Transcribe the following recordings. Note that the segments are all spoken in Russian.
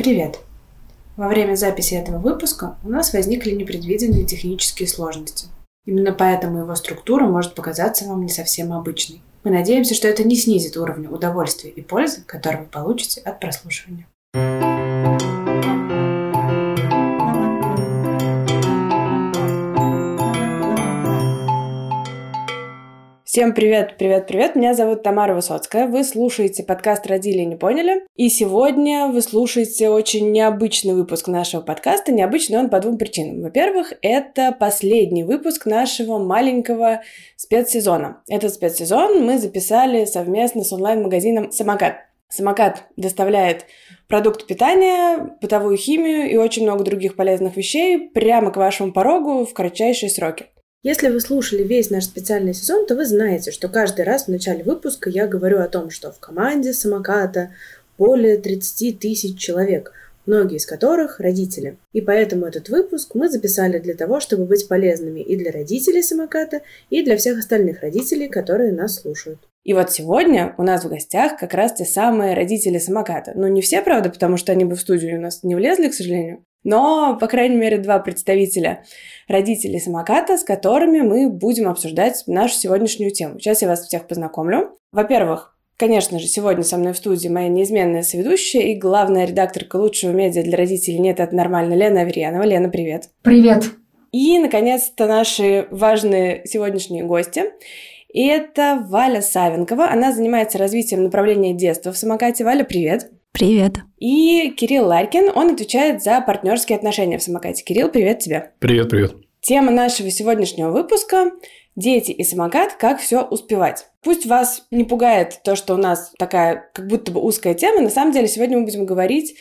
Привет! Во время записи этого выпуска у нас возникли непредвиденные технические сложности. Именно поэтому его структура может показаться вам не совсем обычной. Мы надеемся, что это не снизит уровень удовольствия и пользы, который вы получите от прослушивания. Всем привет, привет, привет. Меня зовут Тамара Высоцкая. Вы слушаете подкаст «Родили не поняли». И сегодня вы слушаете очень необычный выпуск нашего подкаста. Необычный он по двум причинам. Во-первых, это последний выпуск нашего маленького спецсезона. Этот спецсезон мы записали совместно с онлайн-магазином «Самокат». Самокат доставляет продукт питания, бытовую химию и очень много других полезных вещей прямо к вашему порогу в кратчайшие сроки. Если вы слушали весь наш специальный сезон, то вы знаете, что каждый раз в начале выпуска я говорю о том, что в команде самоката более 30 тысяч человек, многие из которых родители. И поэтому этот выпуск мы записали для того, чтобы быть полезными и для родителей самоката, и для всех остальных родителей, которые нас слушают. И вот сегодня у нас в гостях как раз те самые родители самоката. Ну, не все, правда, потому что они бы в студию у нас не влезли, к сожалению. Но, по крайней мере, два представителя родителей самоката, с которыми мы будем обсуждать нашу сегодняшнюю тему. Сейчас я вас всех познакомлю. Во-первых, Конечно же, сегодня со мной в студии моя неизменная соведущая и главная редакторка лучшего медиа для родителей «Нет, это нормально» Лена Аверьянова. Лена, привет. Привет. И, наконец-то, наши важные сегодняшние гости. Это Валя Савенкова. Она занимается развитием направления детства в самокате. Валя, привет. Привет. И Кирилл Ларькин, он отвечает за партнерские отношения в самокате. Кирилл, привет тебе. Привет, привет. Тема нашего сегодняшнего выпуска – дети и самокат, как все успевать. Пусть вас не пугает то, что у нас такая как будто бы узкая тема, на самом деле сегодня мы будем говорить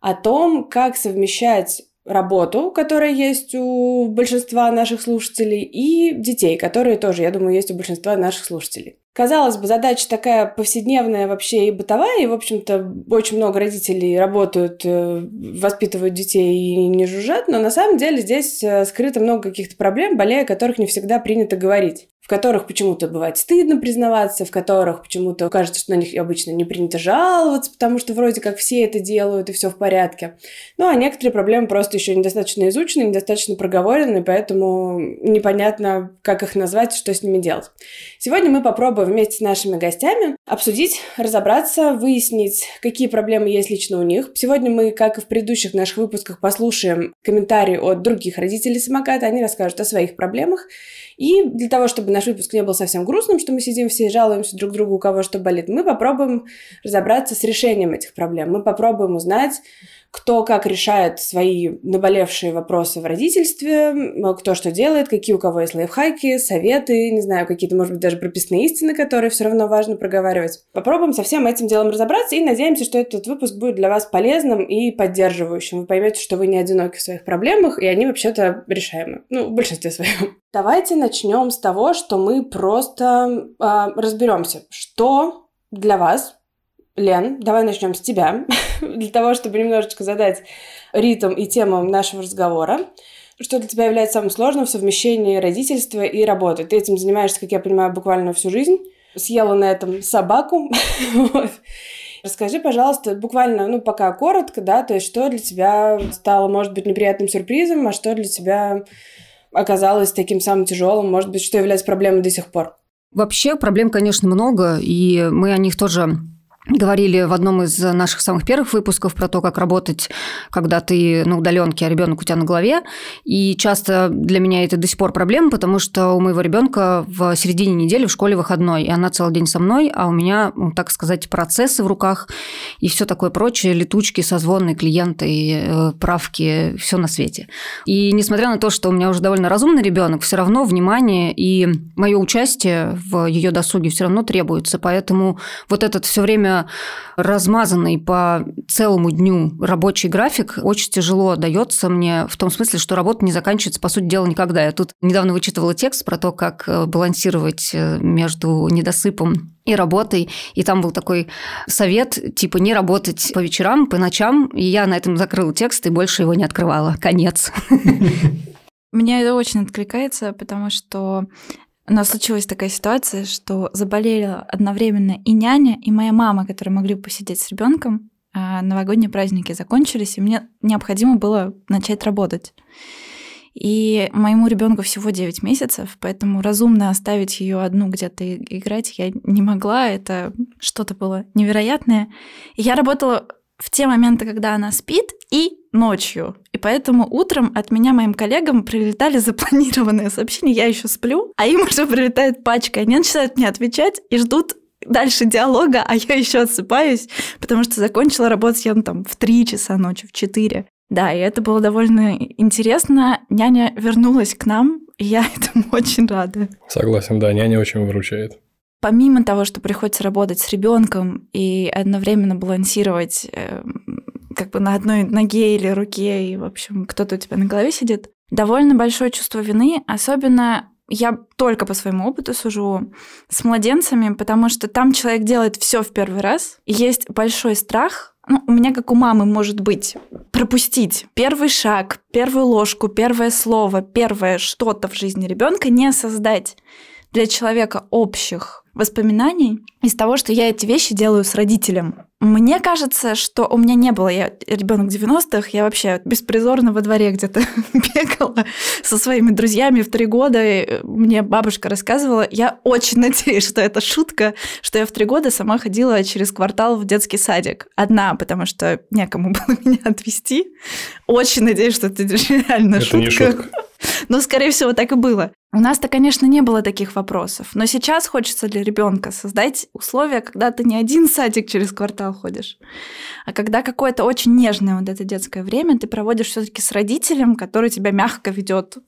о том, как совмещать работу, которая есть у большинства наших слушателей, и детей, которые тоже, я думаю, есть у большинства наших слушателей. Казалось бы, задача такая повседневная вообще и бытовая, и, в общем-то, очень много родителей работают, э, воспитывают детей и не жужжат, но на самом деле здесь э, скрыто много каких-то проблем, болея которых не всегда принято говорить которых почему-то бывает стыдно признаваться, в которых почему-то кажется, что на них обычно не принято жаловаться, потому что вроде как все это делают и все в порядке. Ну, а некоторые проблемы просто еще недостаточно изучены, недостаточно проговорены, поэтому непонятно, как их назвать, что с ними делать. Сегодня мы попробуем вместе с нашими гостями обсудить, разобраться, выяснить, какие проблемы есть лично у них. Сегодня мы, как и в предыдущих наших выпусках, послушаем комментарии от других родителей самоката, они расскажут о своих проблемах. И для того, чтобы наш выпуск не был совсем грустным, что мы сидим все и жалуемся друг другу, у кого что болит, мы попробуем разобраться с решением этих проблем. Мы попробуем узнать, кто как решает свои наболевшие вопросы в родительстве, кто что делает, какие у кого есть лайфхаки, советы, не знаю, какие-то, может быть, даже прописные истины, которые все равно важно проговаривать. Попробуем со всем этим делом разобраться и надеемся, что этот выпуск будет для вас полезным и поддерживающим. Вы поймете, что вы не одиноки в своих проблемах, и они вообще-то решаемы. Ну, в большинстве своем. Давайте начнем с того, что мы просто э, разберемся, что для вас Лен, давай начнем с тебя, для того, чтобы немножечко задать ритм и тему нашего разговора. Что для тебя является самым сложным в совмещении родительства и работы? Ты этим занимаешься, как я понимаю, буквально всю жизнь. Съела на этом собаку. Расскажи, пожалуйста, буквально, ну, пока коротко, да, то есть что для тебя стало, может быть, неприятным сюрпризом, а что для тебя оказалось таким самым тяжелым, может быть, что является проблемой до сих пор? Вообще проблем, конечно, много, и мы о них тоже говорили в одном из наших самых первых выпусков про то, как работать, когда ты на удаленке, а ребенок у тебя на голове. И часто для меня это до сих пор проблема, потому что у моего ребенка в середине недели в школе выходной, и она целый день со мной, а у меня, ну, так сказать, процессы в руках и все такое прочее, летучки, созвоны, клиенты, э, правки, все на свете. И несмотря на то, что у меня уже довольно разумный ребенок, все равно внимание и мое участие в ее досуге все равно требуется. Поэтому вот этот все время время размазанный по целому дню рабочий график очень тяжело дается мне в том смысле, что работа не заканчивается, по сути дела, никогда. Я тут недавно вычитывала текст про то, как э, балансировать э, между недосыпом и работой. И там был такой совет, типа, не работать по вечерам, по ночам. И я на этом закрыла текст и больше его не открывала. Конец. Мне это очень откликается, потому что у нас случилась такая ситуация, что заболели одновременно и няня, и моя мама, которые могли посидеть с ребенком. а новогодние праздники закончились, и мне необходимо было начать работать. И моему ребенку всего 9 месяцев, поэтому разумно оставить ее одну где-то играть я не могла. Это что-то было невероятное. И я работала в те моменты, когда она спит, и ночью. И поэтому утром от меня моим коллегам прилетали запланированные сообщения, я еще сплю, а им уже прилетает пачка. Они начинают мне отвечать и ждут дальше диалога, а я еще отсыпаюсь, потому что закончила работать я ну, там в 3 часа ночи, в 4. Да, и это было довольно интересно. Няня вернулась к нам, и я этому очень рада. Согласен, да, няня очень выручает. Помимо того, что приходится работать с ребенком и одновременно балансировать э, как бы на одной ноге или руке, и, в общем, кто-то у тебя на голове сидит, довольно большое чувство вины, особенно я только по своему опыту сужу с младенцами, потому что там человек делает все в первый раз. Есть большой страх, ну, у меня как у мамы может быть, пропустить первый шаг, первую ложку, первое слово, первое что-то в жизни ребенка, не создать для человека общих воспоминаний из того, что я эти вещи делаю с родителем. Мне кажется, что у меня не было, я ребенок 90-х, я вообще беспризорно во дворе где-то бегала со своими друзьями в три года. И мне бабушка рассказывала, я очень надеюсь, что это шутка, что я в три года сама ходила через квартал в детский садик. Одна, потому что некому было меня отвезти. Очень надеюсь, что это реально это шутка. Не шутка. Но, скорее всего, так и было. У нас-то, конечно, не было таких вопросов, но сейчас хочется для ребенка создать условия, когда ты не один садик через квартал ходишь, а когда какое-то очень нежное вот это детское время ты проводишь все-таки с родителем, который тебя мягко ведет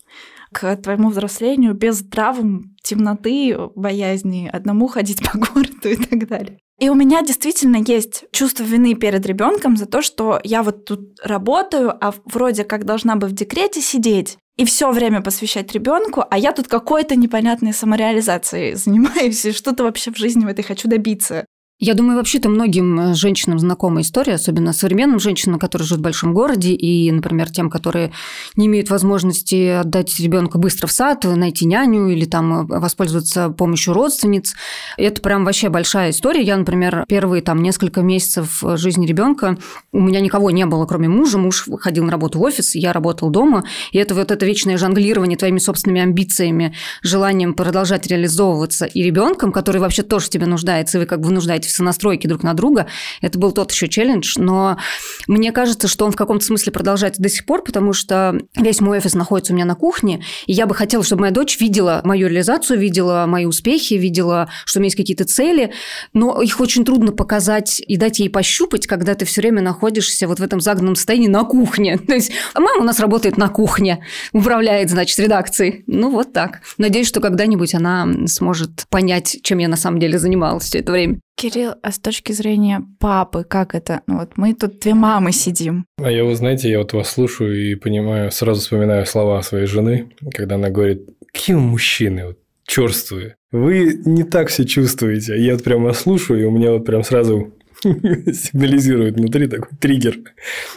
к твоему взрослению без травм, темноты, боязни, одному ходить по городу и так далее. И у меня действительно есть чувство вины перед ребенком за то, что я вот тут работаю, а вроде как должна бы в декрете сидеть и все время посвящать ребенку, а я тут какой-то непонятной самореализацией занимаюсь и что-то вообще в жизни в этой хочу добиться. Я думаю, вообще-то многим э, женщинам знакома история, особенно современным женщинам, которые живут в большом городе, и, например, тем, которые не имеют возможности отдать ребенка быстро в сад, найти няню или там э, воспользоваться помощью родственниц. Это прям вообще большая история. Я, например, первые там несколько месяцев э, жизни ребенка у меня никого не было, кроме мужа. Муж ходил на работу в офис, я работал дома. И это вот это вечное жонглирование твоими собственными амбициями, желанием продолжать реализовываться и ребенком, который вообще тоже тебе нуждается, и вы как бы вынуждаете сонастройки друг на друга. Это был тот еще челлендж, но мне кажется, что он в каком-то смысле продолжается до сих пор, потому что весь мой офис находится у меня на кухне, и я бы хотела, чтобы моя дочь видела мою реализацию, видела мои успехи, видела, что у меня есть какие-то цели, но их очень трудно показать и дать ей пощупать, когда ты все время находишься вот в этом загнанном состоянии на кухне. То есть мама у нас работает на кухне, управляет, значит, редакцией. Ну, вот так. Надеюсь, что когда-нибудь она сможет понять, чем я на самом деле занималась все это время. Кирилл, а с точки зрения папы, как это? Ну вот мы тут две мамы сидим. А я, вы знаете, я вот вас слушаю и понимаю, сразу вспоминаю слова своей жены, когда она говорит, какие вы мужчины, вот, черствые. Вы не так все чувствуете. Я вот прямо слушаю, и у меня вот прям сразу сигнализирует внутри такой триггер.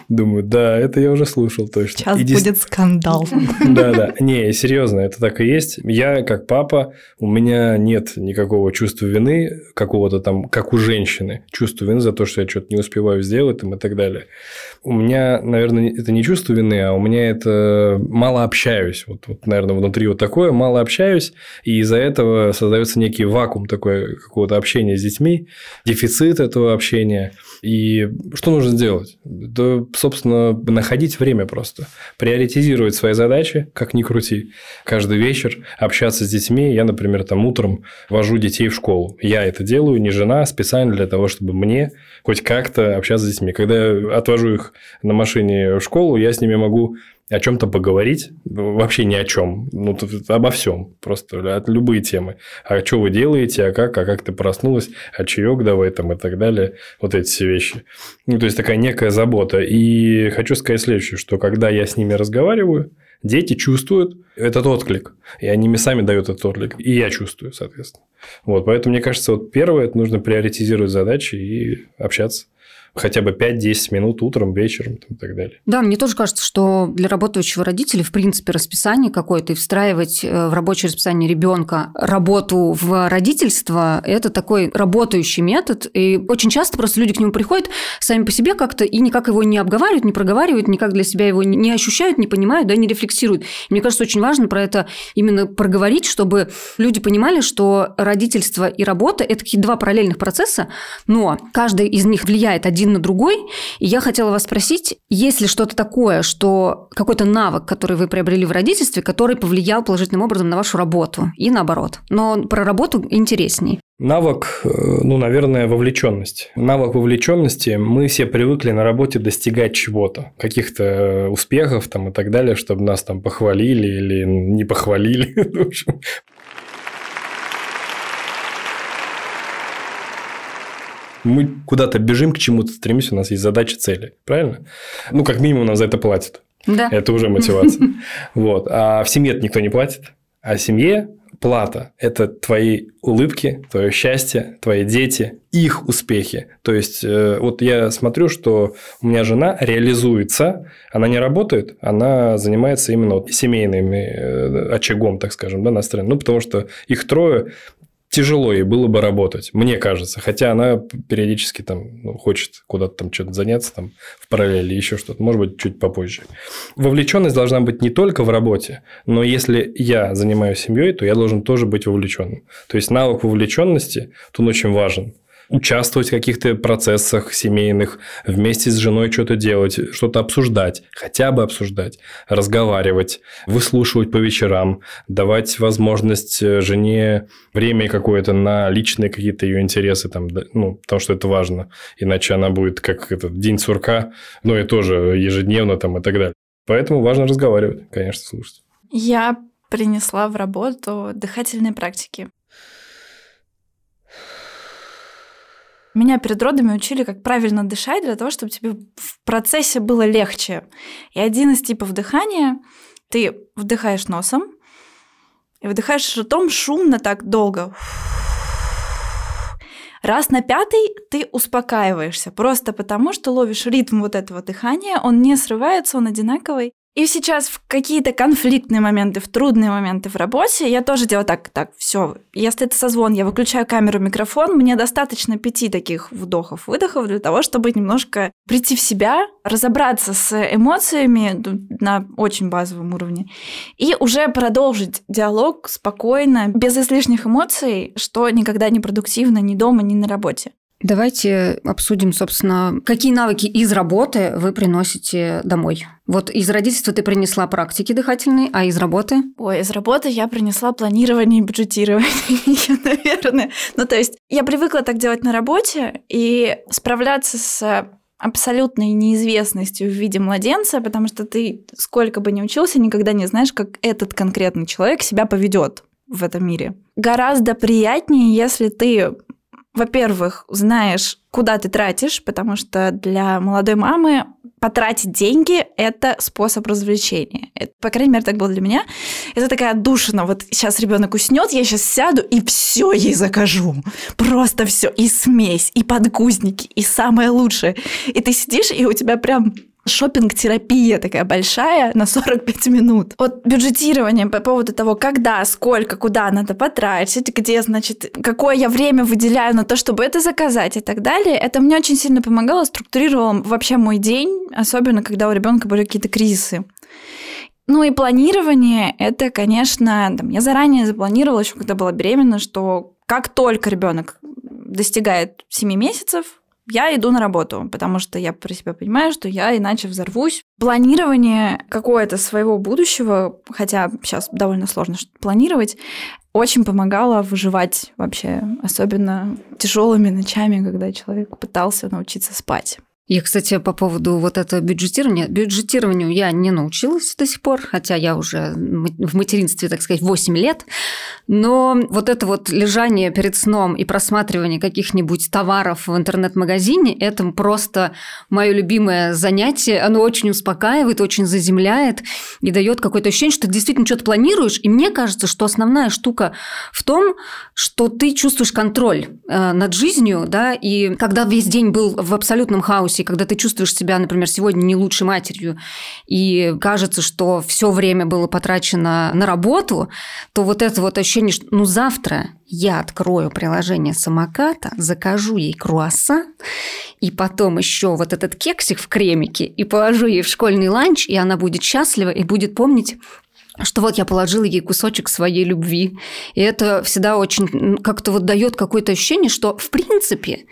Думаю, да, это я уже слушал точно. Сейчас и будет скандал. Да, да. Не, серьезно, это так и есть. Я, как папа, у меня нет никакого чувства вины, какого-то там, как у женщины, чувства вины за то, что я что-то не успеваю сделать там, и так далее. У меня, наверное, это не чувство вины, а у меня это мало общаюсь. Вот, вот наверное, внутри вот такое, мало общаюсь, и из-за этого создается некий вакуум такой какого-то общения с детьми, дефицит этого общения общения. И что нужно сделать? Да, собственно, находить время просто. Приоритизировать свои задачи, как ни крути. Каждый вечер общаться с детьми. Я, например, там утром вожу детей в школу. Я это делаю, не жена, а специально для того, чтобы мне хоть как-то общаться с детьми. Когда я отвожу их на машине в школу, я с ними могу о чем-то поговорить, вообще ни о чем, ну, обо всем, просто от любые темы. А что вы делаете, а как, а как ты проснулась, а чаек давай там и так далее, вот эти все вещи. Ну, то есть, такая некая забота. И хочу сказать следующее, что когда я с ними разговариваю, дети чувствуют этот отклик, и они мне сами дают этот отклик, и я чувствую, соответственно. Вот, поэтому, мне кажется, вот первое, это нужно приоритизировать задачи и общаться. Хотя бы 5-10 минут утром, вечером и так далее. Да, мне тоже кажется, что для работающего родителя, в принципе, расписание какое-то и встраивать э, в рабочее расписание ребенка работу в родительство – это такой работающий метод. И очень часто просто люди к нему приходят сами по себе как-то и никак его не обговаривают, не проговаривают, никак для себя его не ощущают, не понимают, да, не рефлексируют. мне кажется, очень важно про это именно проговорить, чтобы люди понимали, что родительство и работа – это какие-то два параллельных процесса, но каждый из них влияет один на другой. И я хотела вас спросить, есть ли что-то такое, что какой-то навык, который вы приобрели в родительстве, который повлиял положительным образом на вашу работу и наоборот. Но про работу интересней. Навык, э, ну, наверное, вовлеченность. Навык вовлеченности. Мы все привыкли на работе достигать чего-то, каких-то э, успехов там и так далее, чтобы нас там похвалили или не похвалили. Мы куда-то бежим, к чему-то стремимся, у нас есть задачи, цели. Правильно? Ну, как минимум, нам за это платят. Да. Это уже мотивация. Вот. А в семье никто не платит. А семье плата – это твои улыбки, твое счастье, твои дети, их успехи. То есть, э, вот я смотрю, что у меня жена реализуется, она не работает, она занимается именно вот семейным э, очагом, так скажем, да, настроен. Ну, потому что их трое, тяжело ей было бы работать, мне кажется. Хотя она периодически там ну, хочет куда-то там что-то заняться там в параллели, еще что-то. Может быть, чуть попозже. Вовлеченность должна быть не только в работе, но если я занимаюсь семьей, то я должен тоже быть вовлеченным. То есть навык вовлеченности тут очень важен участвовать в каких-то процессах семейных, вместе с женой что-то делать, что-то обсуждать, хотя бы обсуждать, разговаривать, выслушивать по вечерам, давать возможность э, жене время какое-то на личные какие-то ее интересы, там, ну, потому что это важно, иначе она будет как этот день сурка, ну и тоже ежедневно там и так далее. Поэтому важно разговаривать, конечно, слушать. Я принесла в работу дыхательные практики. Меня перед родами учили, как правильно дышать для того, чтобы тебе в процессе было легче. И один из типов дыхания – ты вдыхаешь носом и вдыхаешь ртом шумно так долго. Раз на пятый ты успокаиваешься, просто потому что ловишь ритм вот этого дыхания, он не срывается, он одинаковый. И сейчас в какие-то конфликтные моменты, в трудные моменты в работе я тоже делаю так, так, все. Если это созвон, я выключаю камеру, микрофон, мне достаточно пяти таких вдохов, выдохов для того, чтобы немножко прийти в себя, разобраться с эмоциями на очень базовом уровне и уже продолжить диалог спокойно, без излишних эмоций, что никогда не продуктивно ни дома, ни на работе. Давайте обсудим, собственно, какие навыки из работы вы приносите домой. Вот из родительства ты принесла практики дыхательные, а из работы? Ой, из работы я принесла планирование и бюджетирование, наверное. Ну, то есть я привыкла так делать на работе и справляться с абсолютной неизвестностью в виде младенца, потому что ты сколько бы ни учился, никогда не знаешь, как этот конкретный человек себя поведет в этом мире. Гораздо приятнее, если ты во-первых, знаешь, куда ты тратишь, потому что для молодой мамы потратить деньги – это способ развлечения. Это, по крайней мере, так было для меня. Это такая отдушина. Вот сейчас ребенок уснет, я сейчас сяду и все ей закажу. Просто все. И смесь, и подгузники, и самое лучшее. И ты сидишь, и у тебя прям шопинг-терапия такая большая на 45 минут. Вот бюджетирование по поводу того, когда, сколько, куда надо потратить, где, значит, какое я время выделяю на то, чтобы это заказать и так далее, это мне очень сильно помогало, структурировало вообще мой день, особенно когда у ребенка были какие-то кризисы. Ну и планирование, это, конечно, там, я заранее запланировала еще, когда была беременна, что как только ребенок достигает 7 месяцев, я иду на работу, потому что я про себя понимаю, что я иначе взорвусь. Планирование какое-то своего будущего, хотя сейчас довольно сложно планировать, очень помогало выживать вообще, особенно тяжелыми ночами, когда человек пытался научиться спать. Я, кстати, по поводу вот этого бюджетирования. Бюджетированию я не научилась до сих пор, хотя я уже в материнстве, так сказать, 8 лет. Но вот это вот лежание перед сном и просматривание каких-нибудь товаров в интернет-магазине – это просто мое любимое занятие. Оно очень успокаивает, очень заземляет и дает какое-то ощущение, что ты действительно что-то планируешь. И мне кажется, что основная штука в том, что ты чувствуешь контроль э, над жизнью, да, и когда весь день был в абсолютном хаосе, и когда ты чувствуешь себя, например, сегодня не лучшей матерью, и кажется, что все время было потрачено на работу, то вот это вот ощущение, что ну завтра я открою приложение самоката, закажу ей круассан, и потом еще вот этот кексик в кремике, и положу ей в школьный ланч, и она будет счастлива и будет помнить что вот я положила ей кусочек своей любви. И это всегда очень как-то вот дает какое-то ощущение, что в принципе,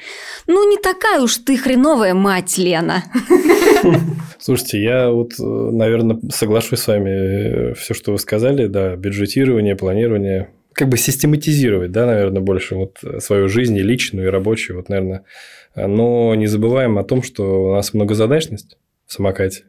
ну не такая уж ты хреновая мать, Лена. Слушайте, я вот, наверное, соглашусь с вами. Все, что вы сказали, да, бюджетирование, планирование, как бы систематизировать, да, наверное, больше вот свою жизнь и личную, и рабочую, вот, наверное. Но не забываем о том, что у нас многозадачность в самокате.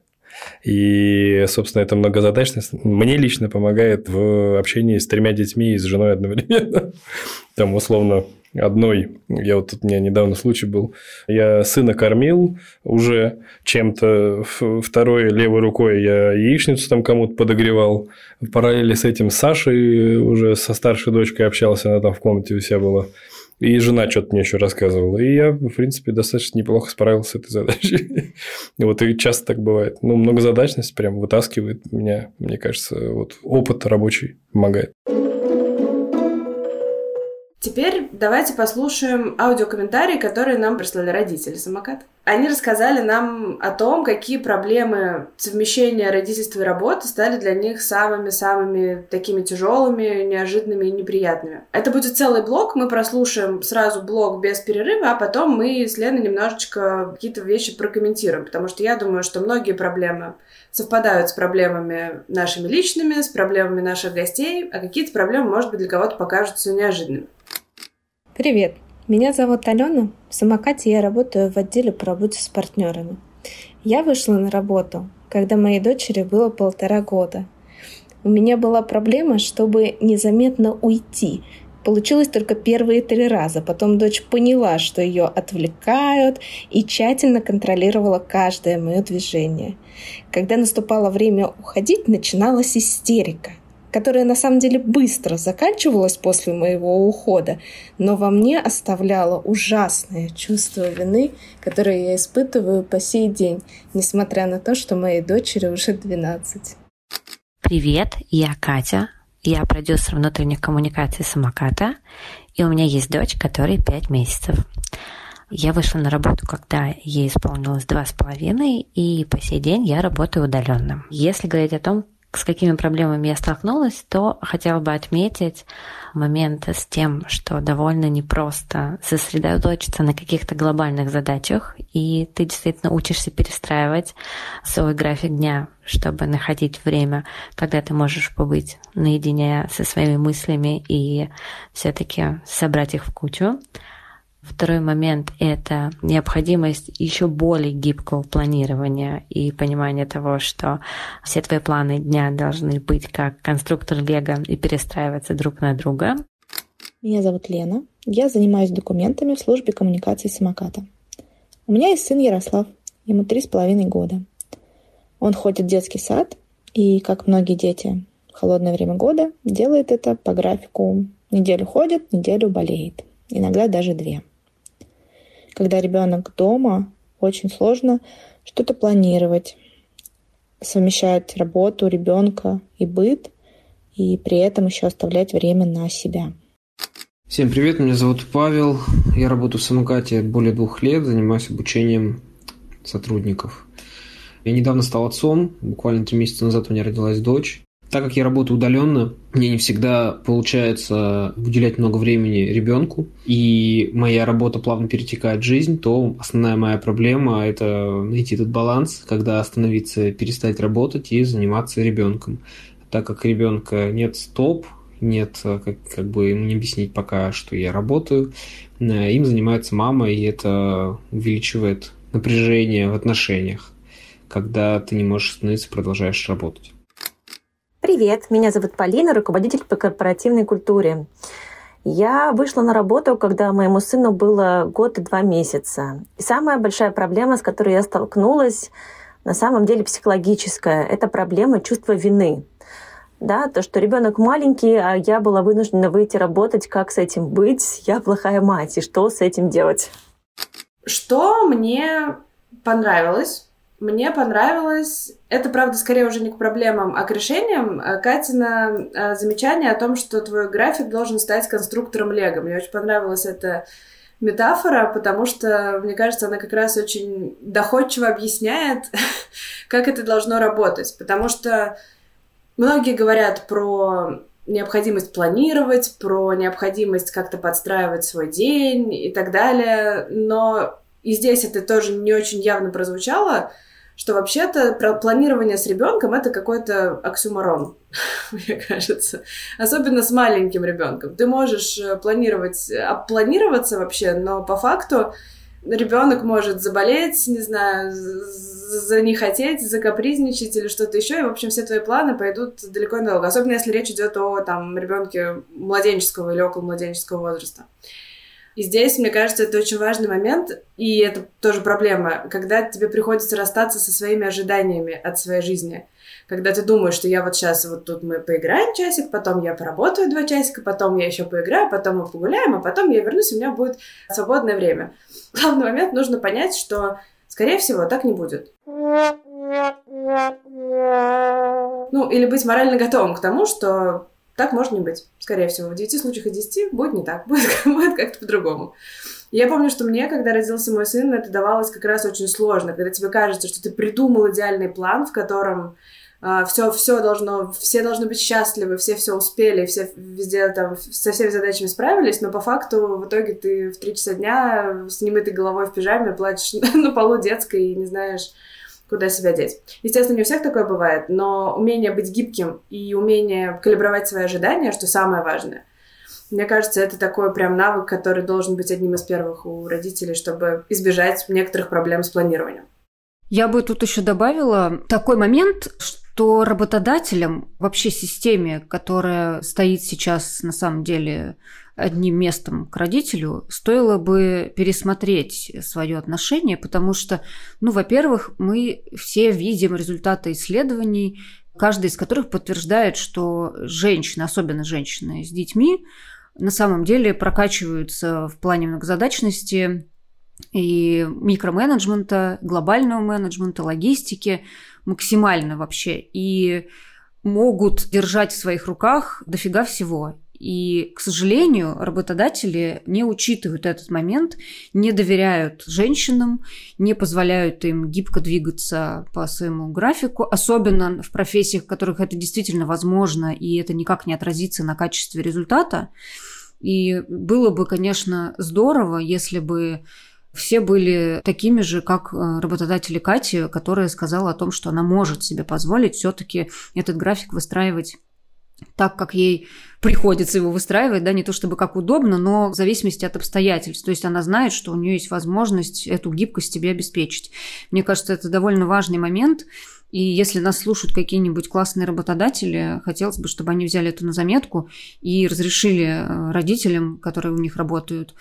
И, собственно, эта многозадачность мне лично помогает в общении с тремя детьми и с женой одновременно. Там, условно, одной, я вот тут у меня недавно случай был, я сына кормил уже чем-то, второй левой рукой я яичницу там кому-то подогревал, в параллели с этим Сашей уже со старшей дочкой общался, она там в комнате у себя была. И жена что-то мне еще рассказывала. И я, в принципе, достаточно неплохо справился с этой задачей. вот и часто так бывает. Ну, многозадачность прям вытаскивает меня. Мне кажется, вот опыт рабочий помогает. Теперь давайте послушаем аудиокомментарии, которые нам прислали родители самокат. Они рассказали нам о том, какие проблемы совмещения родительства и работы стали для них самыми-самыми такими тяжелыми, неожиданными и неприятными. Это будет целый блок, мы прослушаем сразу блок без перерыва, а потом мы с Леной немножечко какие-то вещи прокомментируем, потому что я думаю, что многие проблемы совпадают с проблемами нашими личными, с проблемами наших гостей, а какие-то проблемы, может быть, для кого-то покажутся неожиданными. Привет! Меня зовут Алена. В самокате я работаю в отделе по работе с партнерами. Я вышла на работу, когда моей дочери было полтора года. У меня была проблема, чтобы незаметно уйти. Получилось только первые три раза. Потом дочь поняла, что ее отвлекают и тщательно контролировала каждое мое движение. Когда наступало время уходить, начиналась истерика – которая на самом деле быстро заканчивалась после моего ухода, но во мне оставляла ужасное чувство вины, которое я испытываю по сей день, несмотря на то, что моей дочери уже 12. Привет, я Катя, я продюсер внутренних коммуникаций самоката, и у меня есть дочь, которой 5 месяцев. Я вышла на работу, когда ей исполнилось два с половиной, и по сей день я работаю удаленно. Если говорить о том, с какими проблемами я столкнулась, то хотела бы отметить момент с тем, что довольно непросто сосредоточиться на каких-то глобальных задачах, и ты действительно учишься перестраивать свой график дня, чтобы находить время, когда ты можешь побыть наедине со своими мыслями и все-таки собрать их в кучу. Второй момент – это необходимость еще более гибкого планирования и понимания того, что все твои планы дня должны быть как конструктор Лего и перестраиваться друг на друга. Меня зовут Лена. Я занимаюсь документами в службе коммуникации самоката. У меня есть сын Ярослав. Ему три с половиной года. Он ходит в детский сад и, как многие дети в холодное время года, делает это по графику. Неделю ходит, неделю болеет. Иногда даже две – когда ребенок дома, очень сложно что-то планировать, совмещать работу ребенка и быт, и при этом еще оставлять время на себя. Всем привет, меня зовут Павел. Я работаю в самокате более двух лет, занимаюсь обучением сотрудников. Я недавно стал отцом, буквально три месяца назад у меня родилась дочь. Так как я работаю удаленно, мне не всегда получается уделять много времени ребенку, и моя работа плавно перетекает в жизнь, то основная моя проблема – это найти этот баланс, когда остановиться, перестать работать и заниматься ребенком. Так как ребенка нет стоп, нет, как, как бы ему не объяснить пока, что я работаю, э, им занимается мама, и это увеличивает напряжение в отношениях, когда ты не можешь остановиться, продолжаешь работать. Привет, меня зовут Полина, руководитель по корпоративной культуре. Я вышла на работу, когда моему сыну было год и два месяца. И самая большая проблема, с которой я столкнулась, на самом деле психологическая, это проблема чувства вины. Да, то, что ребенок маленький, а я была вынуждена выйти работать, как с этим быть, я плохая мать, и что с этим делать? Что мне понравилось мне понравилось, это, правда, скорее уже не к проблемам, а к решениям, э, Катина э, замечание о том, что твой график должен стать конструктором Лего. Мне очень понравилась эта метафора, потому что, мне кажется, она как раз очень доходчиво объясняет, как это должно работать. Потому что многие говорят про необходимость планировать, про необходимость как-то подстраивать свой день и так далее, но и здесь это тоже не очень явно прозвучало, что вообще-то планирование с ребенком это какой-то оксюмарон, мне кажется. Особенно с маленьким ребенком. Ты можешь э, планировать, опланироваться вообще, но по факту ребенок может заболеть, не знаю, за не хотеть, закапризничать или что-то еще, и, в общем, все твои планы пойдут далеко и надолго. Особенно если речь идет о там ребенке младенческого или около младенческого возраста. И здесь, мне кажется, это очень важный момент, и это тоже проблема, когда тебе приходится расстаться со своими ожиданиями от своей жизни. Когда ты думаешь, что я вот сейчас вот тут мы поиграем часик, потом я поработаю два часика, потом я еще поиграю, потом мы погуляем, а потом я вернусь, и у меня будет свободное время. Главный момент нужно понять, что, скорее всего, так не будет. Ну, или быть морально готовым к тому, что так может не быть, скорее всего. В 9 случаях из 10 будет не так, будет, как-то по-другому. Я помню, что мне, когда родился мой сын, это давалось как раз очень сложно, когда тебе кажется, что ты придумал идеальный план, в котором все, все должно, все должны быть счастливы, все все успели, все везде там со всеми задачами справились, но по факту в итоге ты в три часа дня с немытой головой в пижаме плачешь на полу детской и не знаешь, куда себя деть. Естественно, не у всех такое бывает, но умение быть гибким и умение калибровать свои ожидания, что самое важное. Мне кажется, это такой прям навык, который должен быть одним из первых у родителей, чтобы избежать некоторых проблем с планированием. Я бы тут еще добавила такой момент, что работодателям, вообще системе, которая стоит сейчас на самом деле одним местом к родителю, стоило бы пересмотреть свое отношение, потому что, ну, во-первых, мы все видим результаты исследований, каждый из которых подтверждает, что женщины, особенно женщины с детьми, на самом деле прокачиваются в плане многозадачности и микроменеджмента, глобального менеджмента, логистики максимально вообще. И могут держать в своих руках дофига всего. И, к сожалению, работодатели не учитывают этот момент, не доверяют женщинам, не позволяют им гибко двигаться по своему графику, особенно в профессиях, в которых это действительно возможно, и это никак не отразится на качестве результата. И было бы, конечно, здорово, если бы все были такими же, как э, работодатели Кати, которая сказала о том, что она может себе позволить все-таки этот график выстраивать так, как ей приходится его выстраивать, да, не то чтобы как удобно, но в зависимости от обстоятельств. То есть она знает, что у нее есть возможность эту гибкость себе обеспечить. Мне кажется, это довольно важный момент. И если нас слушают какие-нибудь классные работодатели, хотелось бы, чтобы они взяли это на заметку и разрешили э, родителям, которые у них работают,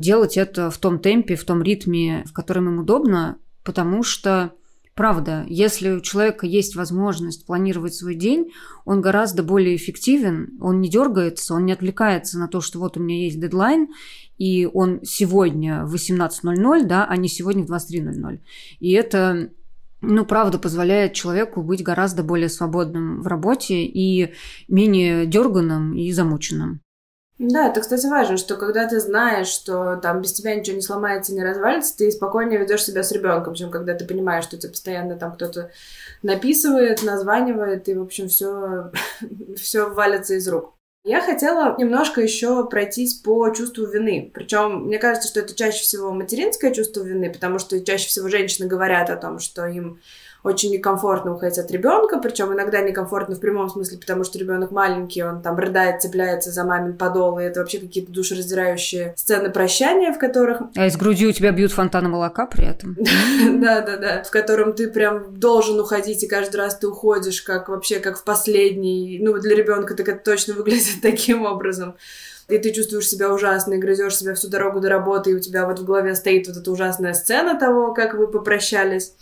делать это в том темпе, в том ритме, в котором им удобно, потому что Правда, если у человека есть возможность планировать свой день, он гораздо более эффективен, он не дергается, он не отвлекается на то, что вот у меня есть дедлайн, и он сегодня в 18.00, да, а не сегодня в 23.00. И это ну, правда, позволяет человеку быть гораздо более свободным в работе и менее дерганым и замученным. Да, это, кстати, важно, что когда ты знаешь, что там без тебя ничего не сломается, не развалится, ты спокойнее ведешь себя с ребенком, чем когда ты понимаешь, что тебе постоянно там кто-то написывает, названивает, и, в общем, все, все валится из рук. Я хотела немножко еще пройтись по чувству вины. Причем мне кажется, что это чаще всего материнское чувство вины, потому что чаще всего женщины говорят о том, что им очень некомфортно уходить от ребенка, причем иногда некомфортно в прямом смысле, потому что ребенок маленький, он там рыдает, цепляется за мамин подол, и это вообще какие-то душераздирающие сцены прощания, в которых... А из груди у тебя бьют фонтаны молока при этом. Да-да-да, в котором ты прям должен уходить, и каждый раз ты уходишь как вообще как в последний. Ну, для ребенка так это точно выглядит таким образом и ты чувствуешь себя ужасно, и грызешь себя всю дорогу до работы, и у тебя вот в голове стоит вот эта ужасная сцена того, как вы попрощались.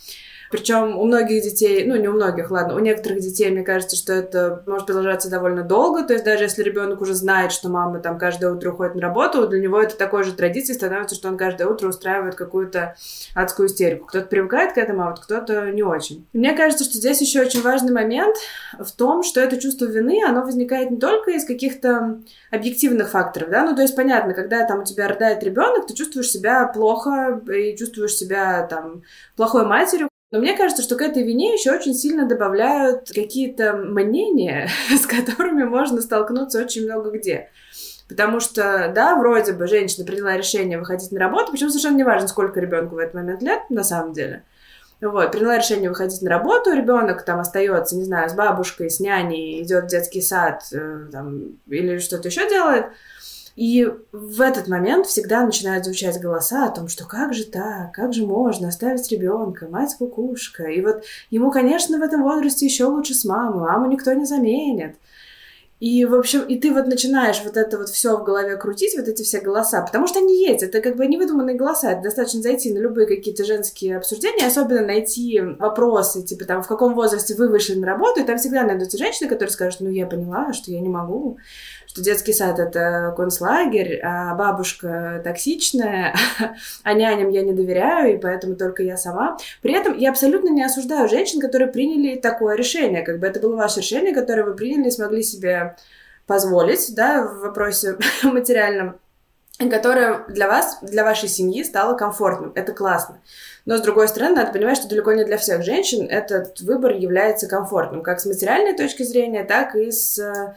Причем у многих детей, ну не у многих, ладно, у некоторых детей, мне кажется, что это может продолжаться довольно долго. То есть даже если ребенок уже знает, что мама там каждое утро уходит на работу, для него это такой же традицией становится, что он каждое утро устраивает какую-то адскую истерику. Кто-то привыкает к этому, а вот кто-то не очень. Мне кажется, что здесь еще очень важный момент в том, что это чувство вины, оно возникает не только из каких-то объективных факторов, да, ну то есть понятно, когда там у тебя рождает ребенок, ты чувствуешь себя плохо и чувствуешь себя там плохой матерью, но мне кажется, что к этой вине еще очень сильно добавляют какие-то мнения, с которыми можно столкнуться очень много где. Потому что, да, вроде бы женщина приняла решение выходить на работу, причем совершенно не важно, сколько ребенку в этот момент лет, на самом деле. Вот, приняла решение выходить на работу, ребенок там остается, не знаю, с бабушкой, с няней, идет в детский сад э, там, или что-то еще делает – и в этот момент всегда начинают звучать голоса о том, что как же так, как же можно оставить ребенка, мать кукушка. И вот ему, конечно, в этом возрасте еще лучше с мамой, маму никто не заменит. И, в общем, и ты вот начинаешь вот это вот все в голове крутить, вот эти все голоса, потому что они есть, это как бы невыдуманные голоса, это достаточно зайти на любые какие-то женские обсуждения, особенно найти вопросы, типа там, в каком возрасте вы вышли на работу, и там всегда найдутся женщины, которые скажут, ну, я поняла, что я не могу, что детский сад — это концлагерь, а бабушка токсичная, а няням я не доверяю, и поэтому только я сама. При этом я абсолютно не осуждаю женщин, которые приняли такое решение. Как бы это было ваше решение, которое вы приняли и смогли себе позволить, да, в вопросе материальном, которое для вас, для вашей семьи стало комфортным. Это классно. Но, с другой стороны, надо понимать, что далеко не для всех женщин этот выбор является комфортным, как с материальной точки зрения, так и с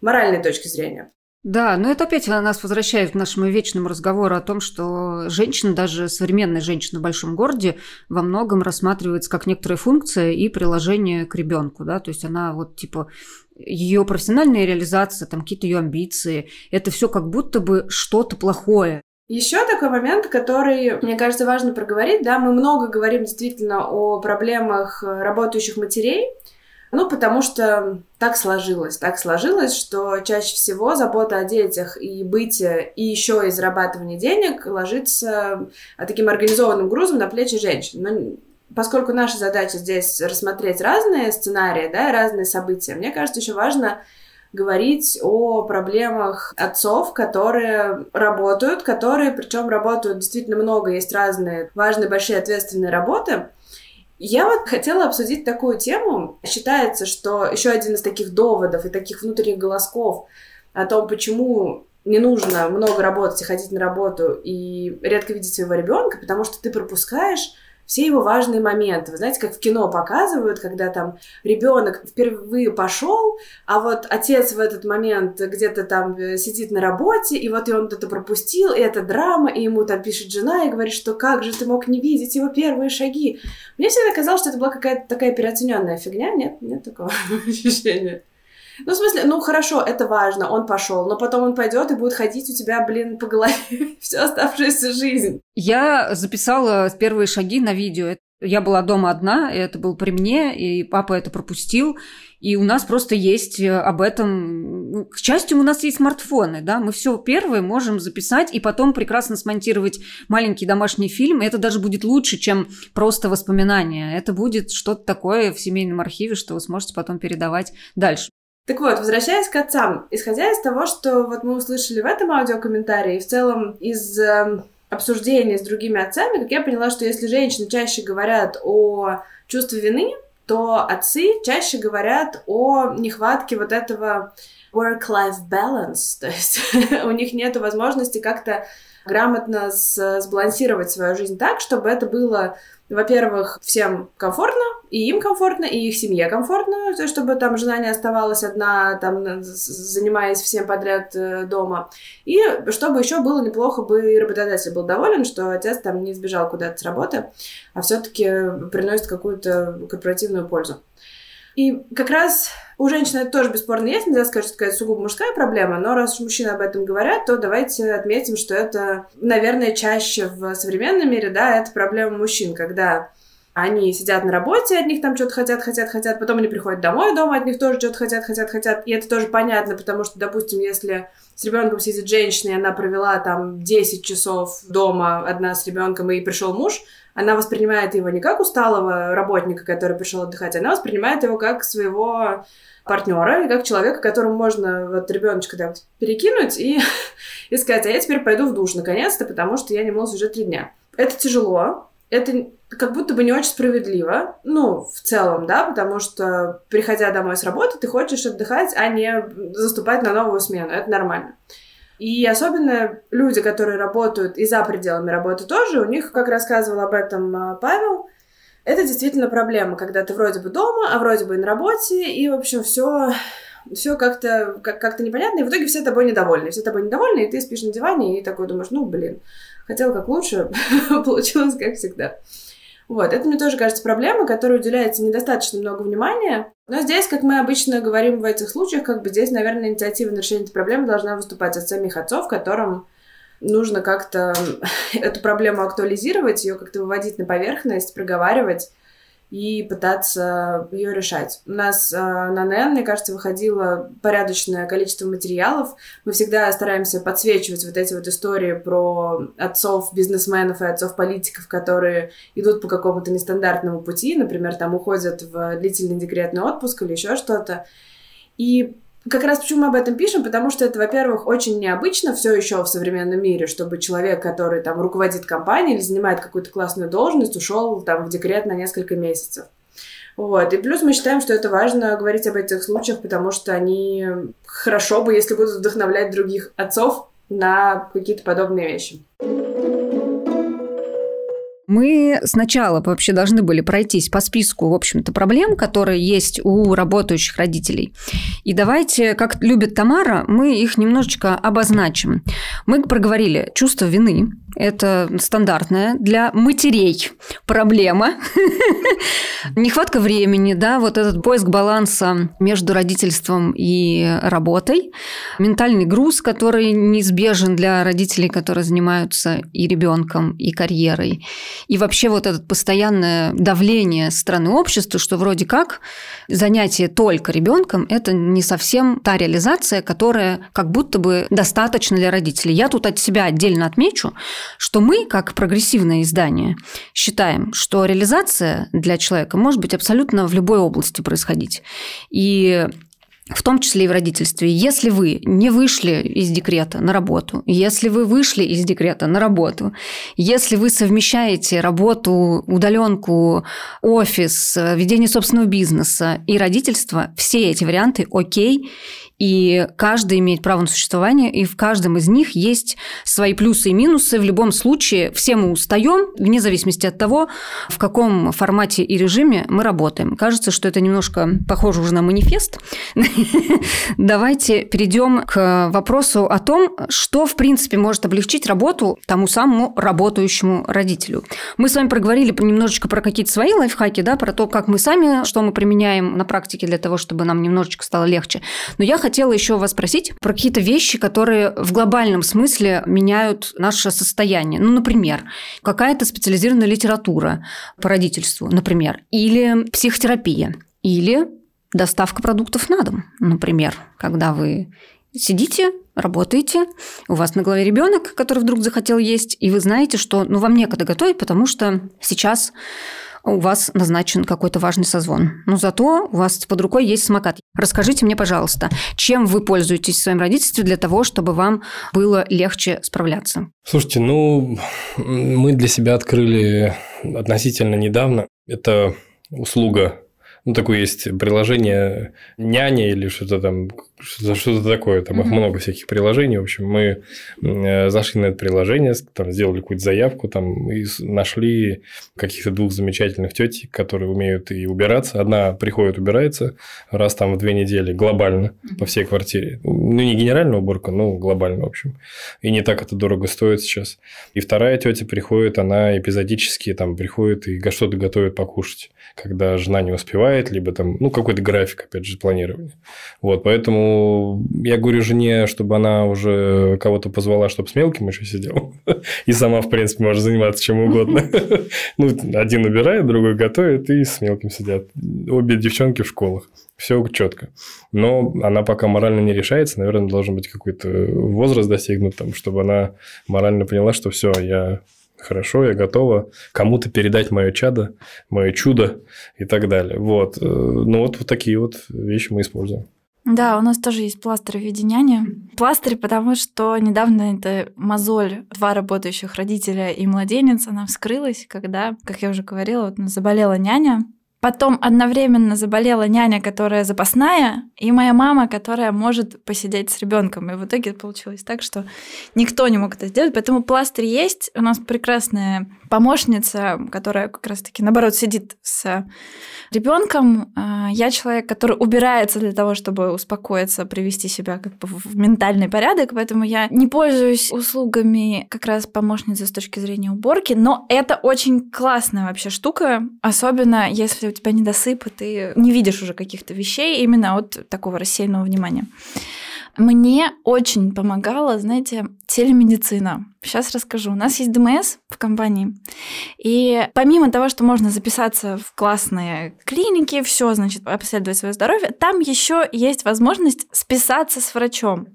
моральной точки зрения. Да, но это опять нас возвращает к нашему вечному разговору о том, что женщина, даже современная женщина в большом городе, во многом рассматривается как некоторая функция и приложение к ребенку, да, то есть она вот типа ее профессиональная реализация, там какие-то ее амбиции, это все как будто бы что-то плохое. Еще такой момент, который, мне кажется, важно проговорить, да, мы много говорим действительно о проблемах работающих матерей, ну, потому что так сложилось. Так сложилось, что чаще всего забота о детях и бытие, и еще и зарабатывание денег ложится таким организованным грузом на плечи женщин. Но поскольку наша задача здесь рассмотреть разные сценарии, да, разные события, мне кажется, еще важно говорить о проблемах отцов, которые работают, которые, причем работают действительно много, есть разные важные, большие, ответственные работы, я вот хотела обсудить такую тему. Считается, что еще один из таких доводов и таких внутренних голосков о том, почему не нужно много работать и ходить на работу и редко видеть своего ребенка, потому что ты пропускаешь все его важные моменты. Вы знаете, как в кино показывают, когда там ребенок впервые пошел, а вот отец в этот момент где-то там э, сидит на работе, и вот и он это пропустил, и это драма, и ему там пишет жена и говорит, что как же ты мог не видеть его первые шаги. Мне всегда казалось, что это была какая-то такая переоцененная фигня. Нет, нет такого ощущения. Ну, в смысле, ну хорошо, это важно, он пошел, но потом он пойдет и будет ходить у тебя, блин, по голове всю оставшуюся жизнь. Я записала первые шаги на видео. Я была дома одна, и это был при мне, и папа это пропустил. И у нас просто есть э, об этом... Ну, к счастью, у нас есть смартфоны, да, мы все первое можем записать и потом прекрасно смонтировать маленький домашний фильм. И это даже будет лучше, чем просто воспоминания. Это будет что-то такое в семейном архиве, что вы сможете потом передавать дальше. Так вот, возвращаясь к отцам, исходя из того, что вот мы услышали в этом аудиокомментарии, и в целом из э, обсуждений с другими отцами, как я поняла, что если женщины чаще говорят о чувстве вины, то отцы чаще говорят о нехватке вот этого work-life balance, то есть у них нет возможности как-то грамотно сбалансировать свою жизнь так, чтобы это было во-первых, всем комфортно, и им комфортно, и их семье комфортно, чтобы там жена не оставалась одна, там, занимаясь всем подряд э, дома. И чтобы еще было неплохо бы и работодатель был доволен, что отец там не сбежал куда-то с работы, а все-таки приносит какую-то корпоративную пользу. И как раз у женщин это тоже бесспорно есть, нельзя сказать, что это сугубо мужская проблема, но раз уж мужчины об этом говорят, то давайте отметим, что это, наверное, чаще в современном мире, да, это проблема мужчин, когда они сидят на работе, от них там что-то хотят, хотят, хотят, потом они приходят домой, дома от них тоже что-то хотят, хотят, хотят. И это тоже понятно, потому что, допустим, если с ребенком сидит женщина, и она провела там 10 часов дома одна с ребенком, и пришел муж, она воспринимает его не как усталого работника, который пришел отдыхать, она воспринимает его как своего партнера и как человека, которому можно вот ребеночка да, перекинуть и, и сказать, а я теперь пойду в душ наконец-то, потому что я не мылся уже три дня. Это тяжело, это как будто бы не очень справедливо, ну, в целом, да, потому что, приходя домой с работы, ты хочешь отдыхать, а не заступать на новую смену, это нормально. И особенно люди, которые работают и за пределами работы тоже, у них, как рассказывал об этом а, Павел, это действительно проблема, когда ты вроде бы дома, а вроде бы и на работе, и, в общем, все все как-то как, как непонятно, и в итоге все тобой недовольны. Все тобой недовольны, и ты спишь на диване, и такой думаешь, ну, блин, хотел как лучше, получилось как всегда. Вот, это мне тоже кажется проблема, которой уделяется недостаточно много внимания. Но здесь, как мы обычно говорим в этих случаях, как бы здесь, наверное, инициатива на решение этой проблемы должна выступать от самих отцов, которым нужно как-то эту проблему актуализировать, ее как-то выводить на поверхность, проговаривать и пытаться ее решать. У нас э, на НН, мне кажется, выходило порядочное количество материалов. Мы всегда стараемся подсвечивать вот эти вот истории про отцов бизнесменов и отцов политиков, которые идут по какому-то нестандартному пути, например, там уходят в длительный декретный отпуск или еще что-то. И как раз почему мы об этом пишем, потому что это, во-первых, очень необычно все еще в современном мире, чтобы человек, который там руководит компанией или занимает какую-то классную должность, ушел там в декрет на несколько месяцев. Вот. И плюс мы считаем, что это важно говорить об этих случаях, потому что они хорошо бы, если будут вдохновлять других отцов на какие-то подобные вещи. Мы сначала вообще должны были пройтись по списку, в общем-то, проблем, которые есть у работающих родителей. И давайте, как любит Тамара, мы их немножечко обозначим. Мы проговорили чувство вины, это стандартная для матерей проблема. Нехватка времени, да, вот этот поиск баланса между родительством и работой. Ментальный груз, который неизбежен для родителей, которые занимаются и ребенком, и карьерой. И вообще вот это постоянное давление страны общества, что вроде как занятие только ребенком – это не совсем та реализация, которая как будто бы достаточно для родителей. Я тут от себя отдельно отмечу, что мы, как прогрессивное издание, считаем, что реализация для человека может быть абсолютно в любой области происходить. И в том числе и в родительстве. Если вы не вышли из декрета на работу, если вы вышли из декрета на работу, если вы совмещаете работу, удаленку, офис, ведение собственного бизнеса и родительство, все эти варианты окей, и каждый имеет право на существование, и в каждом из них есть свои плюсы и минусы. В любом случае все мы устаем, вне зависимости от того, в каком формате и режиме мы работаем. Кажется, что это немножко похоже уже на манифест. Давайте перейдем к вопросу о том, что, в принципе, может облегчить работу тому самому работающему родителю. Мы с вами проговорили немножечко про какие-то свои лайфхаки, да, про то, как мы сами, что мы применяем на практике для того, чтобы нам немножечко стало легче. Но я хотела еще вас спросить про какие-то вещи, которые в глобальном смысле меняют наше состояние. Ну, например, какая-то специализированная литература по родительству, например, или психотерапия, или доставка продуктов на дом, например, когда вы сидите, работаете, у вас на голове ребенок, который вдруг захотел есть, и вы знаете, что ну, вам некогда готовить, потому что сейчас у вас назначен какой-то важный созвон. Но зато у вас под рукой есть самокат. Расскажите мне, пожалуйста, чем вы пользуетесь в своем родительстве для того, чтобы вам было легче справляться? Слушайте, ну, мы для себя открыли относительно недавно. Это услуга Ну, такое есть приложение няня или что-то там, что-то такое. Там их много всяких приложений. В общем, мы э, зашли на это приложение, там, сделали какую-то заявку там, и нашли каких-то двух замечательных тетей, которые умеют и убираться. Одна приходит, убирается раз там в две недели глобально по всей квартире. Ну, не генеральная уборка, но глобально, в общем. И не так это дорого стоит сейчас. И вторая тетя приходит, она эпизодически там приходит и что-то готовит покушать, когда жена не успевает, либо там, ну, какой-то график, опять же, планирования. Вот, поэтому я говорю жене, чтобы она уже кого-то позвала, чтобы с мелким еще сидел. И сама, в принципе, может заниматься чем угодно. Ну, один убирает, другой готовит, и с мелким сидят. Обе девчонки в школах. Все четко. Но она пока морально не решается. Наверное, должен быть какой-то возраст достигнут, там, чтобы она морально поняла, что все, я хорошо, я готова кому-то передать мое чадо, мое чудо и так далее. Вот. Э, ну, вот, вот такие вот вещи мы используем. Да, у нас тоже есть пластырь в виде няни. Пластырь, потому что недавно эта мозоль два работающих родителя и младенец, она вскрылась, когда, как я уже говорила, вот заболела няня, Потом одновременно заболела няня, которая запасная, и моя мама, которая может посидеть с ребенком. И в итоге получилось так, что никто не мог это сделать. Поэтому пластырь есть. У нас прекрасная помощница, которая как раз-таки, наоборот, сидит с ребенком. А, я человек, который убирается для того, чтобы успокоиться, привести себя как бы в ментальный порядок, поэтому я не пользуюсь услугами как раз помощницы с точки зрения уборки, но это очень классная вообще штука, особенно если тебя недосып, и ты не видишь уже каких-то вещей именно от такого рассеянного внимания. Мне очень помогала, знаете, телемедицина. Сейчас расскажу. У нас есть ДМС в компании. И помимо того, что можно записаться в классные клиники, все, значит, обследовать свое здоровье, там еще есть возможность списаться с врачом.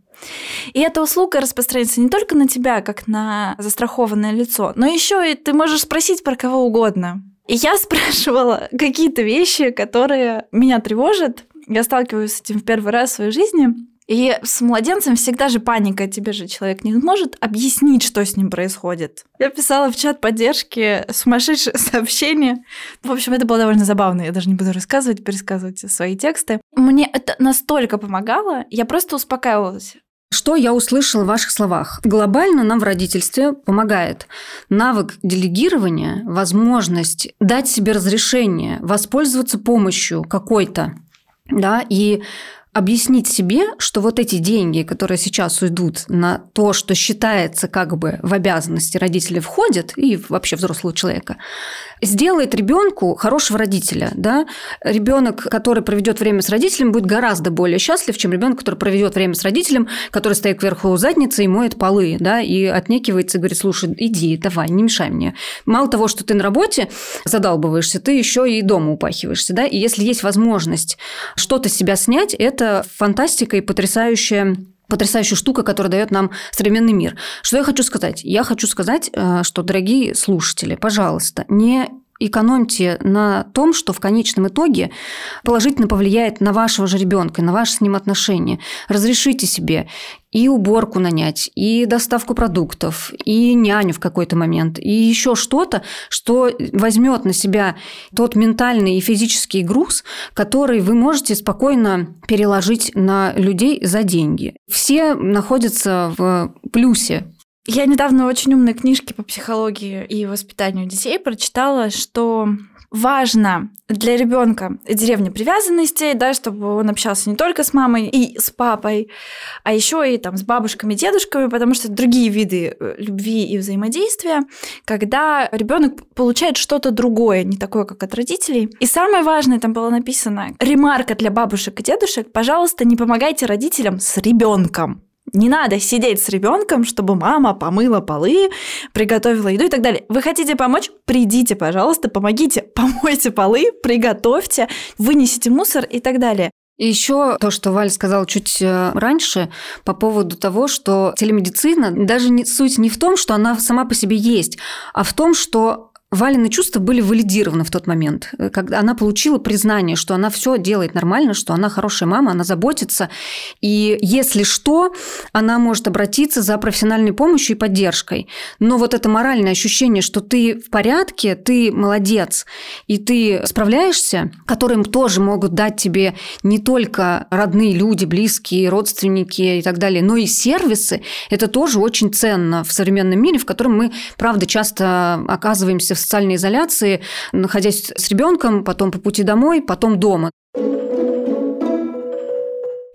И эта услуга распространяется не только на тебя, как на застрахованное лицо, но еще и ты можешь спросить про кого угодно. И я спрашивала какие-то вещи, которые меня тревожат. Я сталкиваюсь с этим в первый раз в своей жизни. И с младенцем всегда же паника, тебе же человек не может объяснить, что с ним происходит. Я писала в чат поддержки сумасшедшее сообщение. В общем, это было довольно забавно, я даже не буду рассказывать, пересказывать свои тексты. Мне это настолько помогало, я просто успокаивалась. Что я услышала в ваших словах? Глобально нам в родительстве помогает навык делегирования, возможность дать себе разрешение, воспользоваться помощью какой-то, да, и объяснить себе, что вот эти деньги, которые сейчас уйдут на то, что считается как бы в обязанности родителей входят, и вообще взрослого человека, сделает ребенку хорошего родителя. Да? Ребенок, который проведет время с родителем, будет гораздо более счастлив, чем ребенок, который проведет время с родителем, который стоит кверху задницы и моет полы, да, и отнекивается и говорит, слушай, иди, давай, не мешай мне. Мало того, что ты на работе задалбываешься, ты еще и дома упахиваешься. Да? И если есть возможность что-то с себя снять, это фантастика и потрясающая потрясающая штука, которая дает нам современный мир. Что я хочу сказать? Я хочу сказать, э, что, дорогие слушатели, пожалуйста, не экономьте на том, что в конечном итоге положительно повлияет на вашего же ребенка, на ваши с ним отношения. Разрешите себе и уборку нанять, и доставку продуктов, и няню в какой-то момент, и еще что-то, что возьмет на себя тот ментальный и физический груз, который вы можете спокойно переложить на людей за деньги. Все находятся в плюсе я недавно очень умные книжки по психологии и воспитанию детей прочитала, что важно для ребенка деревня привязанностей, да, чтобы он общался не только с мамой и с папой, а еще и там с бабушками, дедушками, потому что другие виды э, любви и взаимодействия, когда ребенок получает что-то другое, не такое, как от родителей. И самое важное там было написано: ремарка для бабушек и дедушек: пожалуйста, не помогайте родителям с ребенком. Не надо сидеть с ребенком, чтобы мама помыла полы, приготовила еду и так далее. Вы хотите помочь? Придите, пожалуйста, помогите, помойте полы, приготовьте, вынесите мусор и так далее. И еще то, что Валя сказала чуть э, раньше по поводу того, что телемедицина даже не, суть не в том, что она сама по себе есть, а в том, что Валины чувства были валидированы в тот момент, э, когда она получила признание, что она все делает нормально, что она хорошая мама, она заботится, и если что, она может обратиться за профессиональной помощью и поддержкой. Но вот это моральное ощущение, что ты в порядке, ты молодец, и ты справляешься, которым тоже могут дать тебе не только родные люди, близкие, родственники и так далее, но и сервисы, это тоже очень ценно в современном мире, в котором мы, правда, часто оказываемся в социальной изоляции, находясь с ребенком, потом по пути домой, потом дома.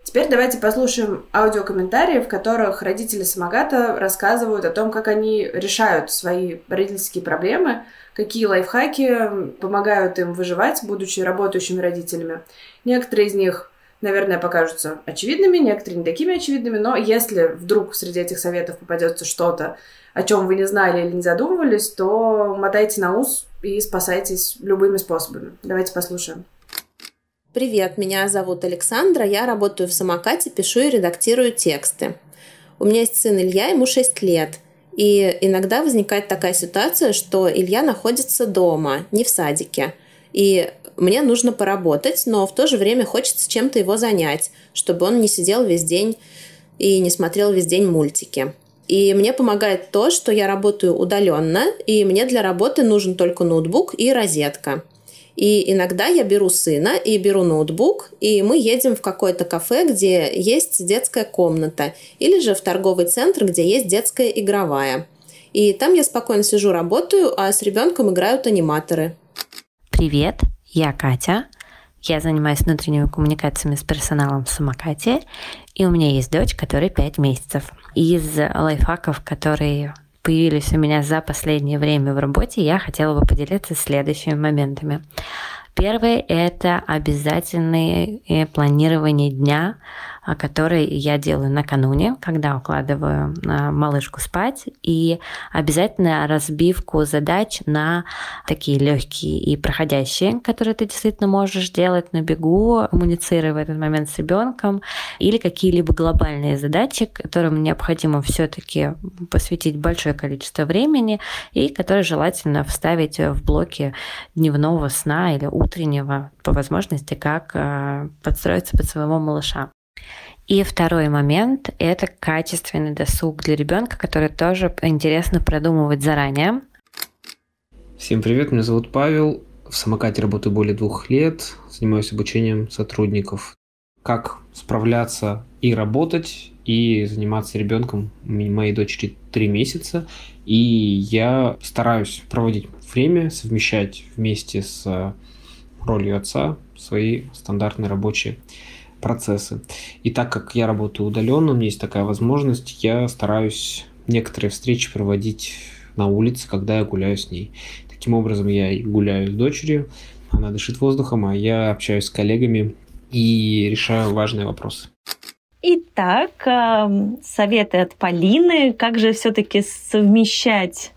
Теперь давайте послушаем аудиокомментарии, в которых родители самогата рассказывают о том, как они решают свои родительские проблемы, какие лайфхаки помогают им выживать, будучи работающими родителями. Некоторые из них наверное, покажутся очевидными, некоторые не такими очевидными, но если вдруг среди этих советов попадется что-то, о чем вы не знали или не задумывались, то мотайте на ус и спасайтесь любыми способами. Давайте послушаем. Привет, меня зовут Александра, я работаю в самокате, пишу и редактирую тексты. У меня есть сын Илья, ему 6 лет. И иногда возникает такая ситуация, что Илья находится дома, не в садике. И мне нужно поработать, но в то же время хочется чем-то его занять, чтобы он не сидел весь день и не смотрел весь день мультики. И мне помогает то, что я работаю удаленно, и мне для работы нужен только ноутбук и розетка. И иногда я беру сына и беру ноутбук, и мы едем в какое-то кафе, где есть детская комната, или же в торговый центр, где есть детская игровая. И там я спокойно сижу, работаю, а с ребенком играют аниматоры. Привет, я Катя. Я занимаюсь внутренними коммуникациями с персоналом в самокате, и у меня есть дочь, которой 5 месяцев. Из лайфхаков, которые появились у меня за последнее время в работе, я хотела бы поделиться следующими моментами. Первое – это обязательное э, планирование дня, который я делаю накануне, когда укладываю а, малышку спать, и обязательно разбивку задач на такие легкие и проходящие, которые ты действительно можешь делать на бегу, коммуницируя в этот момент с ребенком, или какие-либо глобальные задачи, которым необходимо все-таки посвятить большое количество времени и которые желательно вставить в блоки дневного сна или утреннего по возможности, как а, подстроиться под своего малыша. И второй момент – это качественный досуг для ребенка, который тоже интересно продумывать заранее. Всем привет, меня зовут Павел. В самокате работаю более двух лет, занимаюсь обучением сотрудников. Как справляться и работать, и заниматься ребенком. Моей дочери три месяца, и я стараюсь проводить время, совмещать вместе с ролью отца свои стандартные рабочие процессы. И так как я работаю удаленно, у меня есть такая возможность, я стараюсь некоторые встречи проводить на улице, когда я гуляю с ней. Таким образом, я гуляю с дочерью, она дышит воздухом, а я общаюсь с коллегами и решаю важные вопросы. Итак, эм, советы от Полины. Как же все-таки совмещать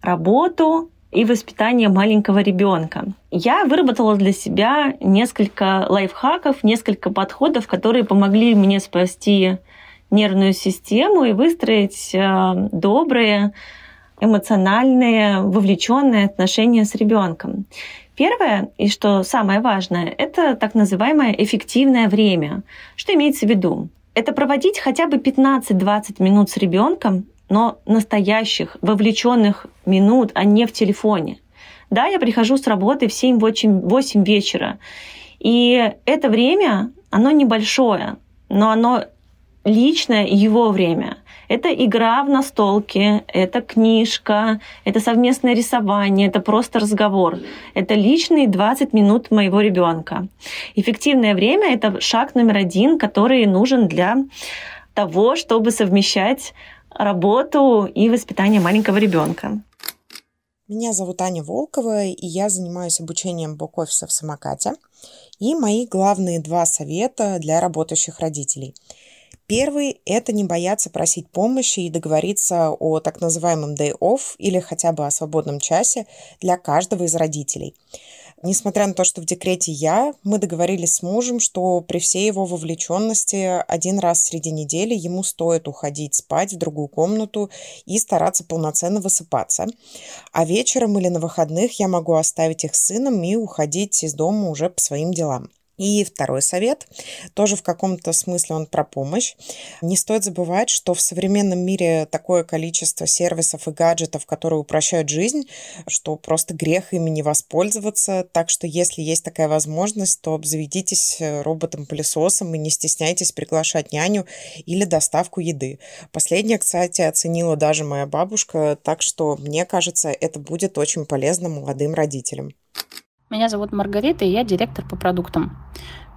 работу и воспитание маленького ребенка. Я выработала для себя несколько лайфхаков, несколько подходов, которые помогли мне спасти нервную систему и выстроить э, добрые, эмоциональные, вовлеченные отношения с ребенком. Первое, и что самое важное, это так называемое эффективное время. Что имеется в виду? Это проводить хотя бы 15-20 минут с ребенком но настоящих, вовлеченных минут, а не в телефоне. Да, я прихожу с работы в 7-8 вечера, и это время, оно небольшое, но оно личное его время. Это игра в настолке, это книжка, это совместное рисование, это просто разговор. Это личные 20 минут моего ребенка. Эффективное время — это шаг номер один, который нужен для того, чтобы совмещать работу и воспитание маленького ребенка. Меня зовут Аня Волкова, и я занимаюсь обучением бок-офиса в самокате. И мои главные два совета для работающих родителей. Первый – это не бояться просить помощи и договориться о так называемом day off или хотя бы о свободном часе для каждого из родителей. Несмотря на то, что в декрете я, мы договорились с мужем, что при всей его вовлеченности один раз среди недели ему стоит уходить спать в другую комнату и стараться полноценно высыпаться. А вечером или на выходных я могу оставить их с сыном и уходить из дома уже по своим делам. И второй совет, тоже в каком-то смысле он про помощь. Не стоит забывать, что в современном мире такое количество сервисов и гаджетов, которые упрощают жизнь, что просто грех ими не воспользоваться. Так что если есть такая возможность, то обзаведитесь роботом-пылесосом и не стесняйтесь приглашать няню или доставку еды. Последнее, кстати, оценила даже моя бабушка, так что мне кажется, это будет очень полезно молодым родителям. Меня зовут Маргарита, и я директор по продуктам.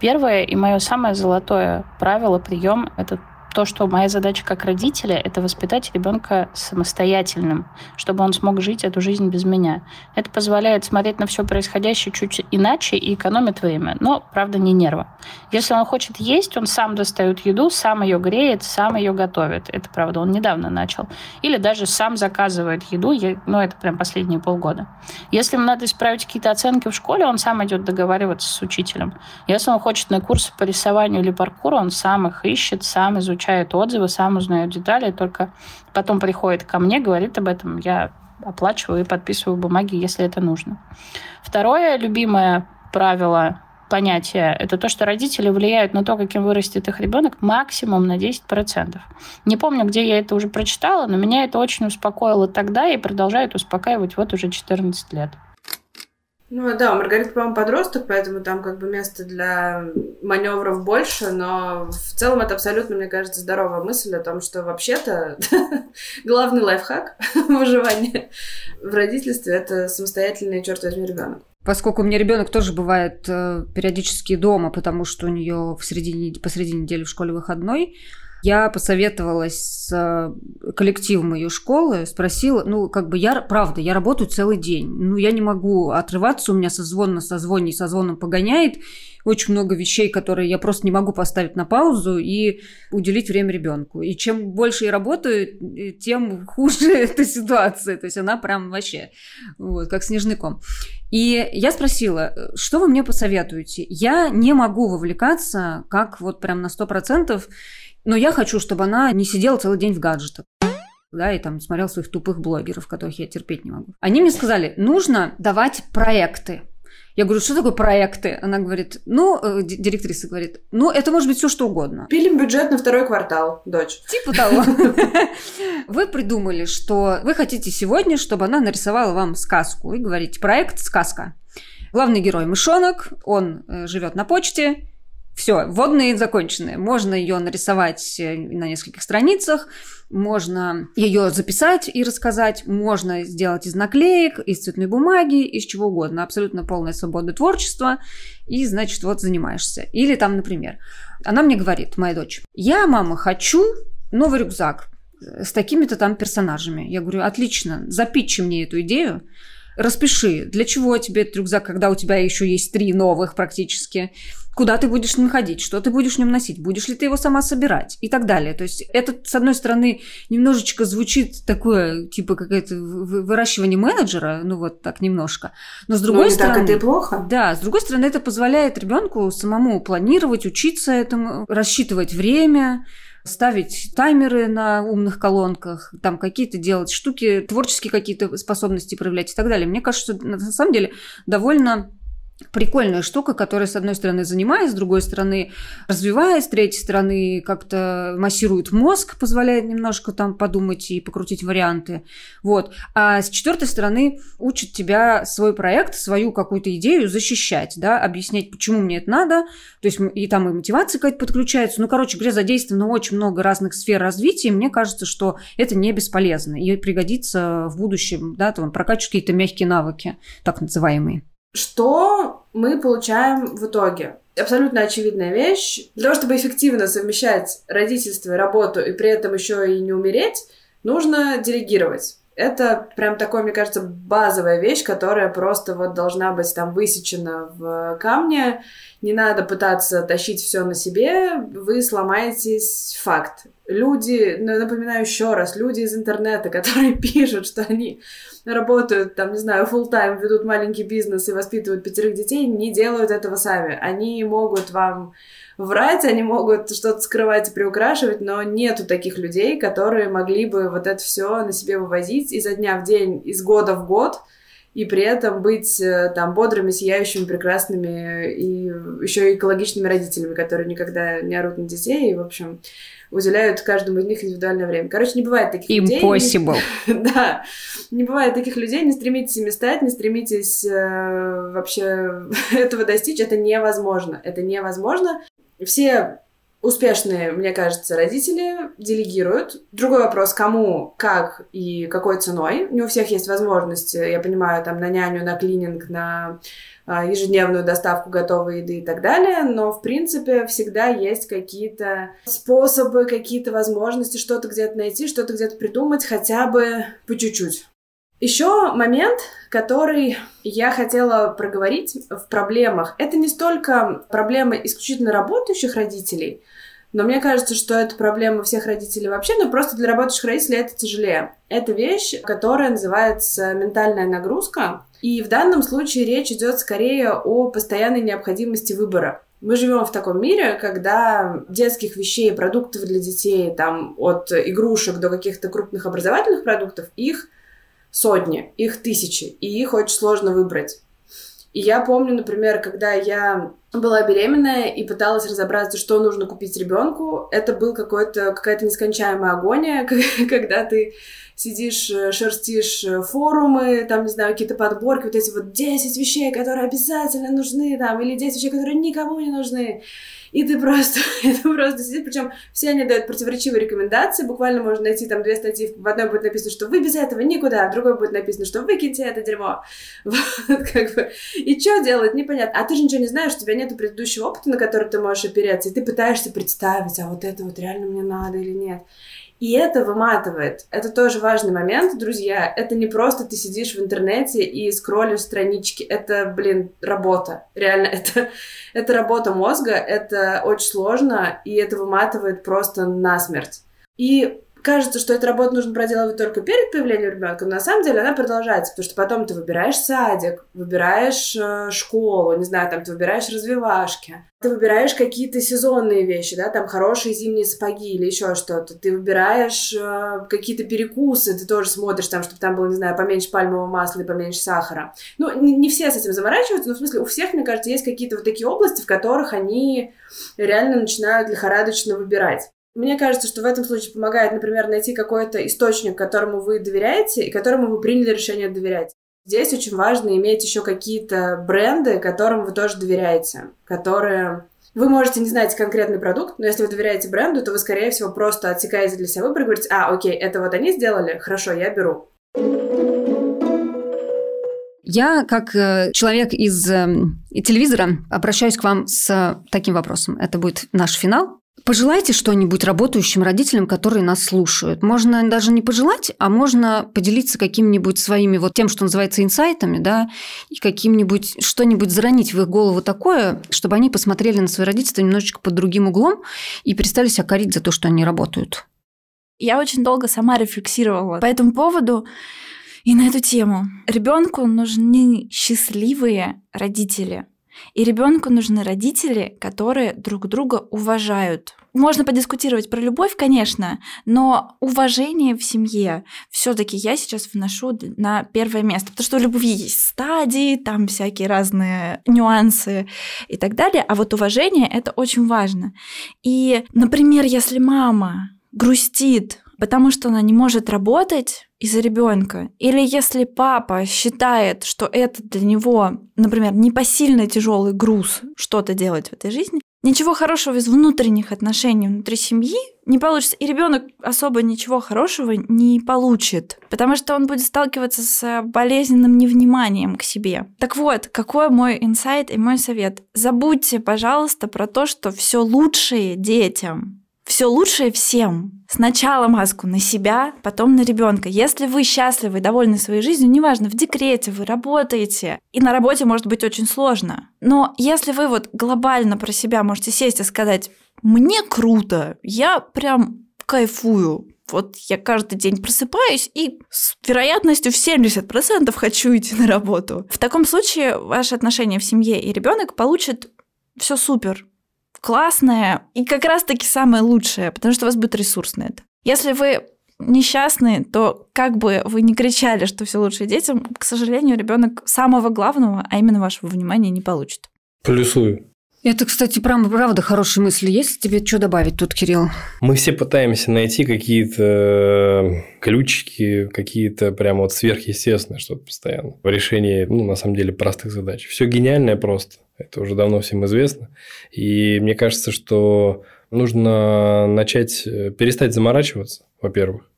Первое и мое самое золотое правило, прием – это то, что моя задача как родителя – это воспитать ребенка самостоятельным, чтобы он смог жить эту жизнь без меня. Это позволяет смотреть на все происходящее чуть иначе и экономит время, но, правда, не нервы. Если он хочет есть, он сам достает еду, сам ее греет, сам ее готовит. Это, правда, он недавно начал. Или даже сам заказывает еду, ну, это прям последние полгода. Если ему надо исправить какие-то оценки в школе, он сам идет договариваться с учителем. Если он хочет на курсы по рисованию или паркуру, он сам их ищет, сам изучает получает отзывы, сам узнает детали, только потом приходит ко мне, говорит об этом, я оплачиваю и подписываю бумаги, если это нужно. Второе любимое правило понятие, это то, что родители влияют на то, каким вырастет их ребенок, максимум на 10%. Не помню, где я это уже прочитала, но меня это очень успокоило тогда и продолжает успокаивать вот уже 14 лет. Ну да, у Маргариты, по-моему, подросток, поэтому там как бы места для маневров больше, но в целом это абсолютно, мне кажется, здоровая мысль о том, что вообще-то главный лайфхак выживания в родительстве — это самостоятельный, черт возьми, ребенок. Поскольку у меня ребенок тоже бывает э, периодически дома, потому что у нее посреди недели в школе выходной, я посоветовалась с э, коллективом ее школы, спросила, ну, как бы я, правда, я работаю целый день, ну, я не могу отрываться, у меня созвон на созвоне и созвоном погоняет, очень много вещей, которые я просто не могу поставить на паузу и уделить время ребенку. И чем больше я работаю, тем хуже эта ситуация. То есть она прям вообще вот, как снежный ком. И я спросила, что вы мне посоветуете? Я не могу вовлекаться как вот прям на сто процентов но я хочу, чтобы она не сидела целый день в гаджетах да, и там смотрел своих тупых блогеров, которых я терпеть не могу. Они мне сказали, нужно давать проекты. Я говорю, что такое проекты? Она говорит, ну, э, директриса говорит, ну, это может быть все что угодно. Пилим бюджет на второй квартал, дочь. Типа того. Вы придумали, что вы хотите сегодня, чтобы она нарисовала вам сказку. И говорите, проект «Сказка». Главный герой мышонок, он э, живет на почте, все, водные закончены. Можно ее нарисовать э, на нескольких страницах, можно ее записать и рассказать, можно сделать из наклеек, из цветной бумаги, из чего угодно. Абсолютно полная свобода творчества. И, значит, вот занимаешься. Или там, например, она мне говорит, моя дочь, я, мама, хочу новый рюкзак с такими-то там персонажами. Я говорю, отлично, запичи мне эту идею, распиши, для чего тебе этот рюкзак, когда у тебя еще есть три новых практически, куда ты будешь с ним ходить, что ты будешь в нем носить, будешь ли ты его сама собирать и так далее. То есть это, с одной стороны, немножечко звучит такое, типа какое-то выращивание менеджера, ну вот так немножко. Но с ну, другой ну, стороны... так это и плохо. Да, с другой стороны, это позволяет ребенку самому планировать, учиться этому, рассчитывать время, ставить таймеры на умных колонках, там какие-то делать штуки, творческие какие-то способности проявлять и так далее. Мне кажется, что на самом деле довольно прикольная штука, которая, с одной стороны, занимает, с другой стороны, развивает, с третьей стороны, как-то массирует мозг, позволяет немножко там подумать и покрутить варианты. Вот. А с четвертой стороны, учит тебя свой проект, свою какую-то идею защищать, да, объяснять, почему мне это надо. То есть и там и мотивация какая-то подключается. Ну, короче говоря, задействовано очень много разных сфер развития. И мне кажется, что это не бесполезно и пригодится в будущем, да, там, прокачивать какие-то мягкие навыки, так называемые. Что мы получаем в итоге? Абсолютно очевидная вещь. Для того, чтобы эффективно совмещать родительство и работу, и при этом еще и не умереть, нужно делегировать. Это прям такой, мне кажется, базовая вещь, которая просто вот должна быть там высечена в камне. Не надо пытаться тащить все на себе, вы сломаетесь факт. Люди, напоминаю еще раз, люди из интернета, которые пишут, что они работают, там, не знаю, full тайм ведут маленький бизнес и воспитывают пятерых детей, не делают этого сами. Они могут вам врать, они могут что-то скрывать и приукрашивать, но нету таких людей, которые могли бы вот это все на себе вывозить изо дня в день, из года в год, и при этом быть э, там бодрыми, сияющими, прекрасными и еще и экологичными родителями, которые никогда не орут на детей, и, в общем, уделяют каждому из них индивидуальное время. Короче, не бывает таких Impossible. людей. да. Не бывает таких людей, не стремитесь ими стать, не стремитесь э, вообще этого достичь. Это невозможно. Это невозможно. Все успешные, мне кажется, родители делегируют. Другой вопрос, кому, как и какой ценой. Не у всех есть возможности, я понимаю, там на няню, на клининг, на ежедневную доставку готовой еды и так далее, но, в принципе, всегда есть какие-то способы, какие-то возможности что-то где-то найти, что-то где-то придумать, хотя бы по чуть-чуть. Еще момент, который я хотела проговорить в проблемах. Это не столько проблемы исключительно работающих родителей, но мне кажется, что это проблема всех родителей вообще, но просто для работающих родителей это тяжелее. Это вещь, которая называется ментальная нагрузка. И в данном случае речь идет скорее о постоянной необходимости выбора. Мы живем в таком мире, когда детских вещей, продуктов для детей, там, от игрушек до каких-то крупных образовательных продуктов, их сотни, их тысячи, и их очень сложно выбрать. И я помню, например, когда я была беременная и пыталась разобраться, что нужно купить ребенку, это был какой-то какая-то нескончаемая агония, когда ты сидишь, э, шерстишь э, форумы, там, не знаю, какие-то подборки, вот эти вот 10 вещей, которые обязательно нужны, там, или 10 вещей, которые никому не нужны и ты просто, ты просто сидишь, причем все они дают противоречивые рекомендации, буквально можно найти там две статьи, в одной будет написано, что вы без этого никуда, в другой будет написано, что выкиньте это дерьмо. Вот, как бы. И что делать, непонятно. А ты же ничего не знаешь, у тебя нет предыдущего опыта, на который ты можешь опереться, и ты пытаешься представить, а вот это вот реально мне надо или нет. И это выматывает. Это тоже важный момент, друзья. Это не просто ты сидишь в интернете и скроллишь странички. Это, блин, работа. Реально, это, это работа мозга, это очень сложно, и это выматывает просто насмерть. И кажется, что эту работу нужно проделывать только перед появлением ребенка, но на самом деле она продолжается, потому что потом ты выбираешь садик, выбираешь э, школу, не знаю, там ты выбираешь развивашки, ты выбираешь какие-то сезонные вещи, да, там хорошие зимние сапоги или еще что-то, ты выбираешь э, какие-то перекусы, ты тоже смотришь там, чтобы там было, не знаю, поменьше пальмового масла и поменьше сахара. Ну, не, не все с этим заморачиваются, но в смысле у всех, мне кажется, есть какие-то вот такие области, в которых они реально начинают лихорадочно выбирать. Мне кажется, что в этом случае помогает, например, найти какой-то источник, которому вы доверяете и которому вы приняли решение доверять. Здесь очень важно иметь еще какие-то бренды, которым вы тоже доверяете, которые вы можете не знать конкретный продукт, но если вы доверяете бренду, то вы, скорее всего, просто отсекаете для себя выбор и говорите, а, окей, это вот они сделали, хорошо, я беру. Я, как э, человек из э, телевизора, обращаюсь к вам с таким вопросом. Это будет наш финал. Пожелайте что-нибудь работающим родителям, которые нас слушают. Можно даже не пожелать, а можно поделиться какими-нибудь своими вот тем, что называется инсайтами, да, и каким-нибудь что-нибудь заронить в их голову такое, чтобы они посмотрели на свои родительства немножечко под другим углом и перестали себя корить за то, что они работают. Я очень долго сама рефлексировала по этому поводу и на эту тему. Ребенку нужны счастливые родители, и ребенку нужны родители, которые друг друга уважают. Можно подискутировать про любовь, конечно, но уважение в семье все-таки я сейчас вношу на первое место, потому что у любви есть стадии, там всякие разные нюансы и так далее, а вот уважение это очень важно. И, например, если мама грустит, потому что она не может работать из-за ребенка, или если папа считает, что это для него, например, непосильно тяжелый груз что-то делать в этой жизни, ничего хорошего из внутренних отношений внутри семьи не получится, и ребенок особо ничего хорошего не получит, потому что он будет сталкиваться с болезненным невниманием к себе. Так вот, какой мой инсайт и мой совет? Забудьте, пожалуйста, про то, что все лучшее детям все лучшее всем. Сначала маску на себя, потом на ребенка. Если вы счастливы и довольны своей жизнью, неважно, в декрете вы работаете, и на работе может быть очень сложно. Но если вы вот глобально про себя можете сесть и сказать, мне круто, я прям кайфую. Вот я каждый день просыпаюсь и с вероятностью в 70% хочу идти на работу. В таком случае ваши отношения в семье и ребенок получат все супер, классное и как раз-таки самое лучшее, потому что у вас будет ресурс на это. Если вы несчастны, то как бы вы не кричали, что все лучше детям, к сожалению, ребенок самого главного, а именно вашего внимания, не получит. Плюсую. Это, кстати, прям правда хорошая мысль. Есть тебе что добавить тут, Кирилл? Мы все пытаемся найти какие-то э, ключики, какие-то прямо вот сверхъестественные что-то постоянно в решении, ну, на самом деле, простых задач. Все гениальное просто. Это уже давно всем известно. И мне кажется, что нужно начать, э, перестать заморачиваться, во-первых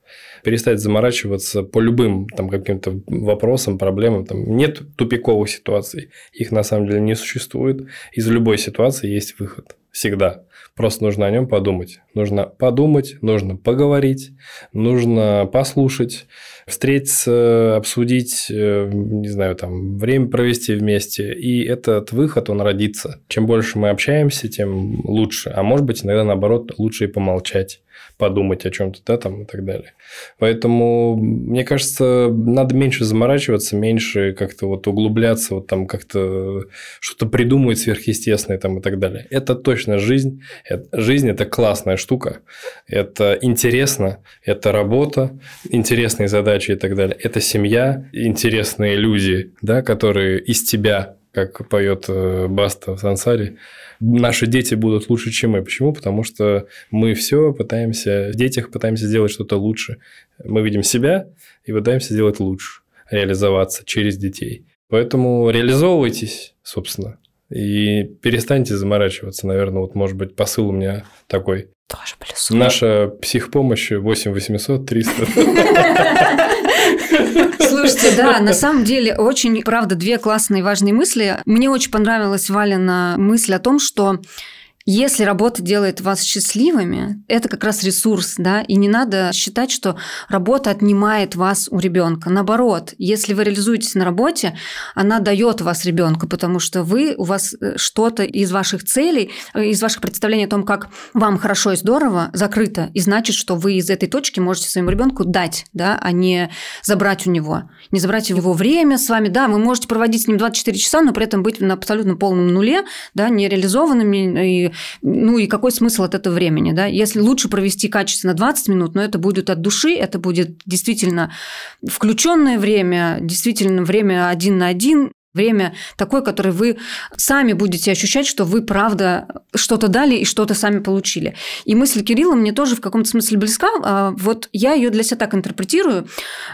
перестать заморачиваться по любым там каким-то вопросам, проблемам. Там нет тупиковых ситуаций. Их на самом деле не существует. Из любой ситуации есть выход. Всегда. Просто нужно о нем подумать. Нужно подумать, нужно поговорить, нужно послушать, встретиться, обсудить, э, не знаю, там, время провести вместе. И этот выход, он родится. Чем больше мы общаемся, тем лучше. А может быть, иногда наоборот, лучше и помолчать подумать о чем-то, да, там и так далее. Поэтому, мне кажется, надо меньше заморачиваться, меньше как-то вот углубляться, вот там как-то что-то придумывать сверхъестественное там и так далее. Это точно жизнь. Это, жизнь – это классная штука. Это интересно, это работа, интересные задачи и так далее. Это семья, интересные люди, да, которые из тебя как поет э, Баста в Сансаре, наши дети будут лучше, чем мы. Почему? Потому что мы все пытаемся, в детях пытаемся сделать что-то лучше. Мы видим себя и пытаемся сделать лучше, реализоваться через детей. Поэтому реализовывайтесь, собственно, и перестаньте заморачиваться. Наверное, вот может быть посыл у меня такой. Тоже плюс. Наша психпомощь 8 800 300. Слушайте, да, на самом деле очень, правда, две классные важные мысли. Мне очень понравилась Валина мысль о том, что если работа делает вас счастливыми, это как раз ресурс, да, и не надо считать, что работа отнимает вас у ребенка. Наоборот, если вы реализуетесь на работе, она дает вас ребенка, потому что вы, у вас э, что-то из ваших целей, э, из ваших представлений о том, как вам хорошо и здорово, закрыто, и значит, что вы из этой точки можете своему ребенку дать, да, а не забрать у него. Не забрать его время с вами, да, вы можете проводить с ним 24 часа, но при этом быть на абсолютно полном нуле, да, нереализованными и ну и какой смысл от этого времени, да? Если лучше провести качественно 20 минут, но это будет от души, это будет действительно включенное время, действительно время один на один, время такое, которое вы сами будете ощущать, что вы правда что-то дали и что-то сами получили. И мысль Кирилла мне тоже в каком-то смысле близка. А вот я ее для себя так интерпретирую.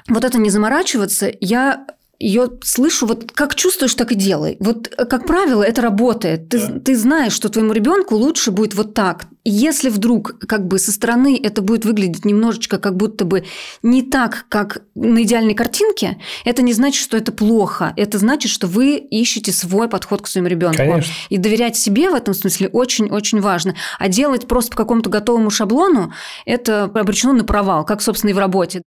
Вот это не заморачиваться, я ее слышу, вот как чувствуешь, так и делай. Вот, э, как правило, это работает. Ты, да. ты знаешь, что твоему ребенку лучше будет вот так. Если вдруг как бы со стороны это будет выглядеть немножечко как будто бы не так, как на идеальной картинке, это не значит, что это плохо. Это значит, что вы ищете свой подход к своему ребенку. Конечно. И доверять себе в этом смысле очень-очень важно. А делать просто по какому-то готовому шаблону, это обречено на провал, как, собственно, и в работе.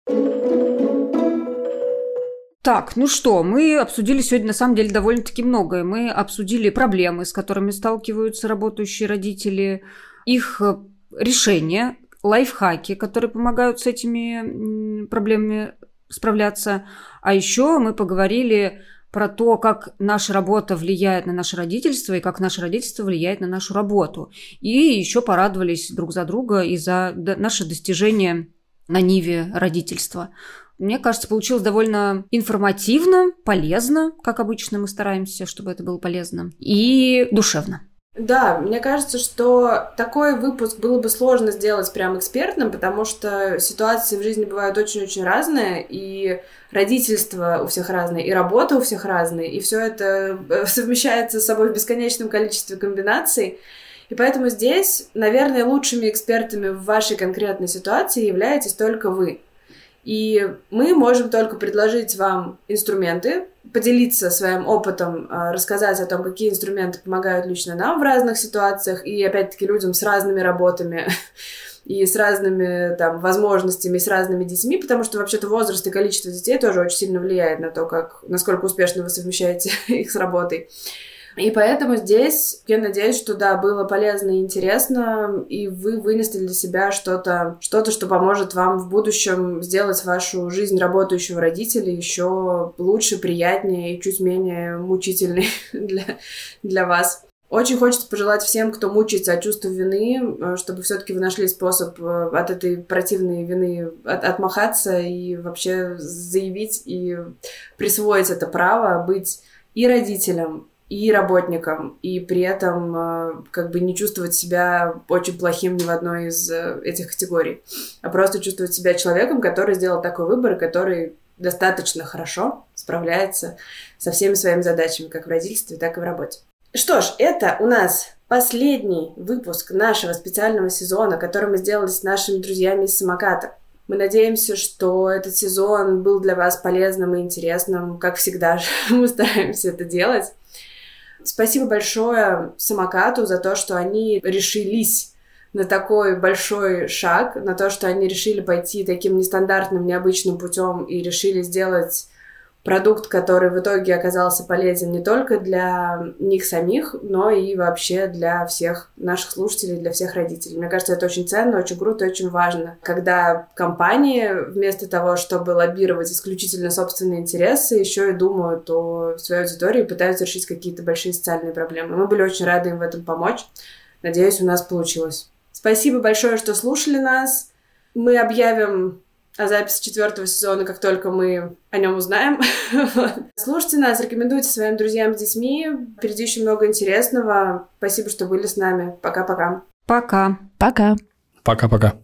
Так, ну что, мы обсудили сегодня на самом деле довольно-таки многое. Мы обсудили проблемы, с которыми сталкиваются работающие родители, их э, решения, лайфхаки, которые помогают с этими проблемами справляться. А еще мы поговорили про то, как наша работа влияет на наше родительство и как наше родительство влияет на нашу работу. И еще порадовались друг за друга и за наше достижение на ниве родительства. Мне кажется, получилось довольно информативно, полезно, как обычно мы стараемся, чтобы это было полезно, и душевно. Да, мне кажется, что такой выпуск было бы сложно сделать прям экспертным, потому что ситуации в жизни бывают очень-очень разные, и родительство у всех разное, и работа у всех разная, и все это э, совмещается с собой в бесконечном количестве комбинаций. И поэтому здесь, наверное, лучшими экспертами в вашей конкретной ситуации являетесь только вы. И мы можем только предложить вам инструменты, поделиться своим опытом, а, рассказать о том, какие инструменты помогают лично нам в разных ситуациях, и опять-таки людям с разными работами и с разными там возможностями, с разными детьми, потому что вообще-то возраст и количество детей тоже очень сильно влияет на то, как, насколько успешно вы совмещаете их с работой. И поэтому здесь я надеюсь, что да, было полезно и интересно, и вы вынесли для себя что-то, что-то, что поможет вам в будущем сделать вашу жизнь работающего родителя еще лучше, приятнее и чуть менее мучительной для, для вас. Очень хочется пожелать всем, кто мучается от чувства вины, э, чтобы все-таки вы нашли способ э, от этой противной вины от, отмахаться и вообще заявить и присвоить это право быть и родителем, и работником, и при этом э, как бы не чувствовать себя очень плохим ни в одной из этих категорий, а просто чувствовать себя человеком, который сделал такой выбор, который достаточно хорошо справляется со всеми своими задачами, как в родительстве, так и в работе. Что ж, это у нас последний выпуск нашего специального сезона, который мы сделали с нашими друзьями из самоката. Мы надеемся, что этот сезон был для вас полезным и интересным. Как всегда, мы стараемся это делать. Спасибо большое самокату за то, что они решились на такой большой шаг, на то, что они решили пойти таким нестандартным, необычным путем и решили сделать продукт, который в итоге оказался полезен не только для них самих, но и вообще для всех наших слушателей, для всех родителей. Мне кажется, это очень ценно, очень круто и очень важно, когда компании вместо того, чтобы лоббировать исключительно собственные интересы, еще и думают о своей аудитории и пытаются решить какие-то большие социальные проблемы. Мы были очень рады им в этом помочь. Надеюсь, у нас получилось. Спасибо большое, что слушали нас. Мы объявим о записи четвертого сезона, как только мы о нем узнаем. Слушайте нас, рекомендуйте своим друзьям с детьми. Впереди еще много интересного. Спасибо, что были с нами. Пока-пока. Пока. Пока. Пока-пока.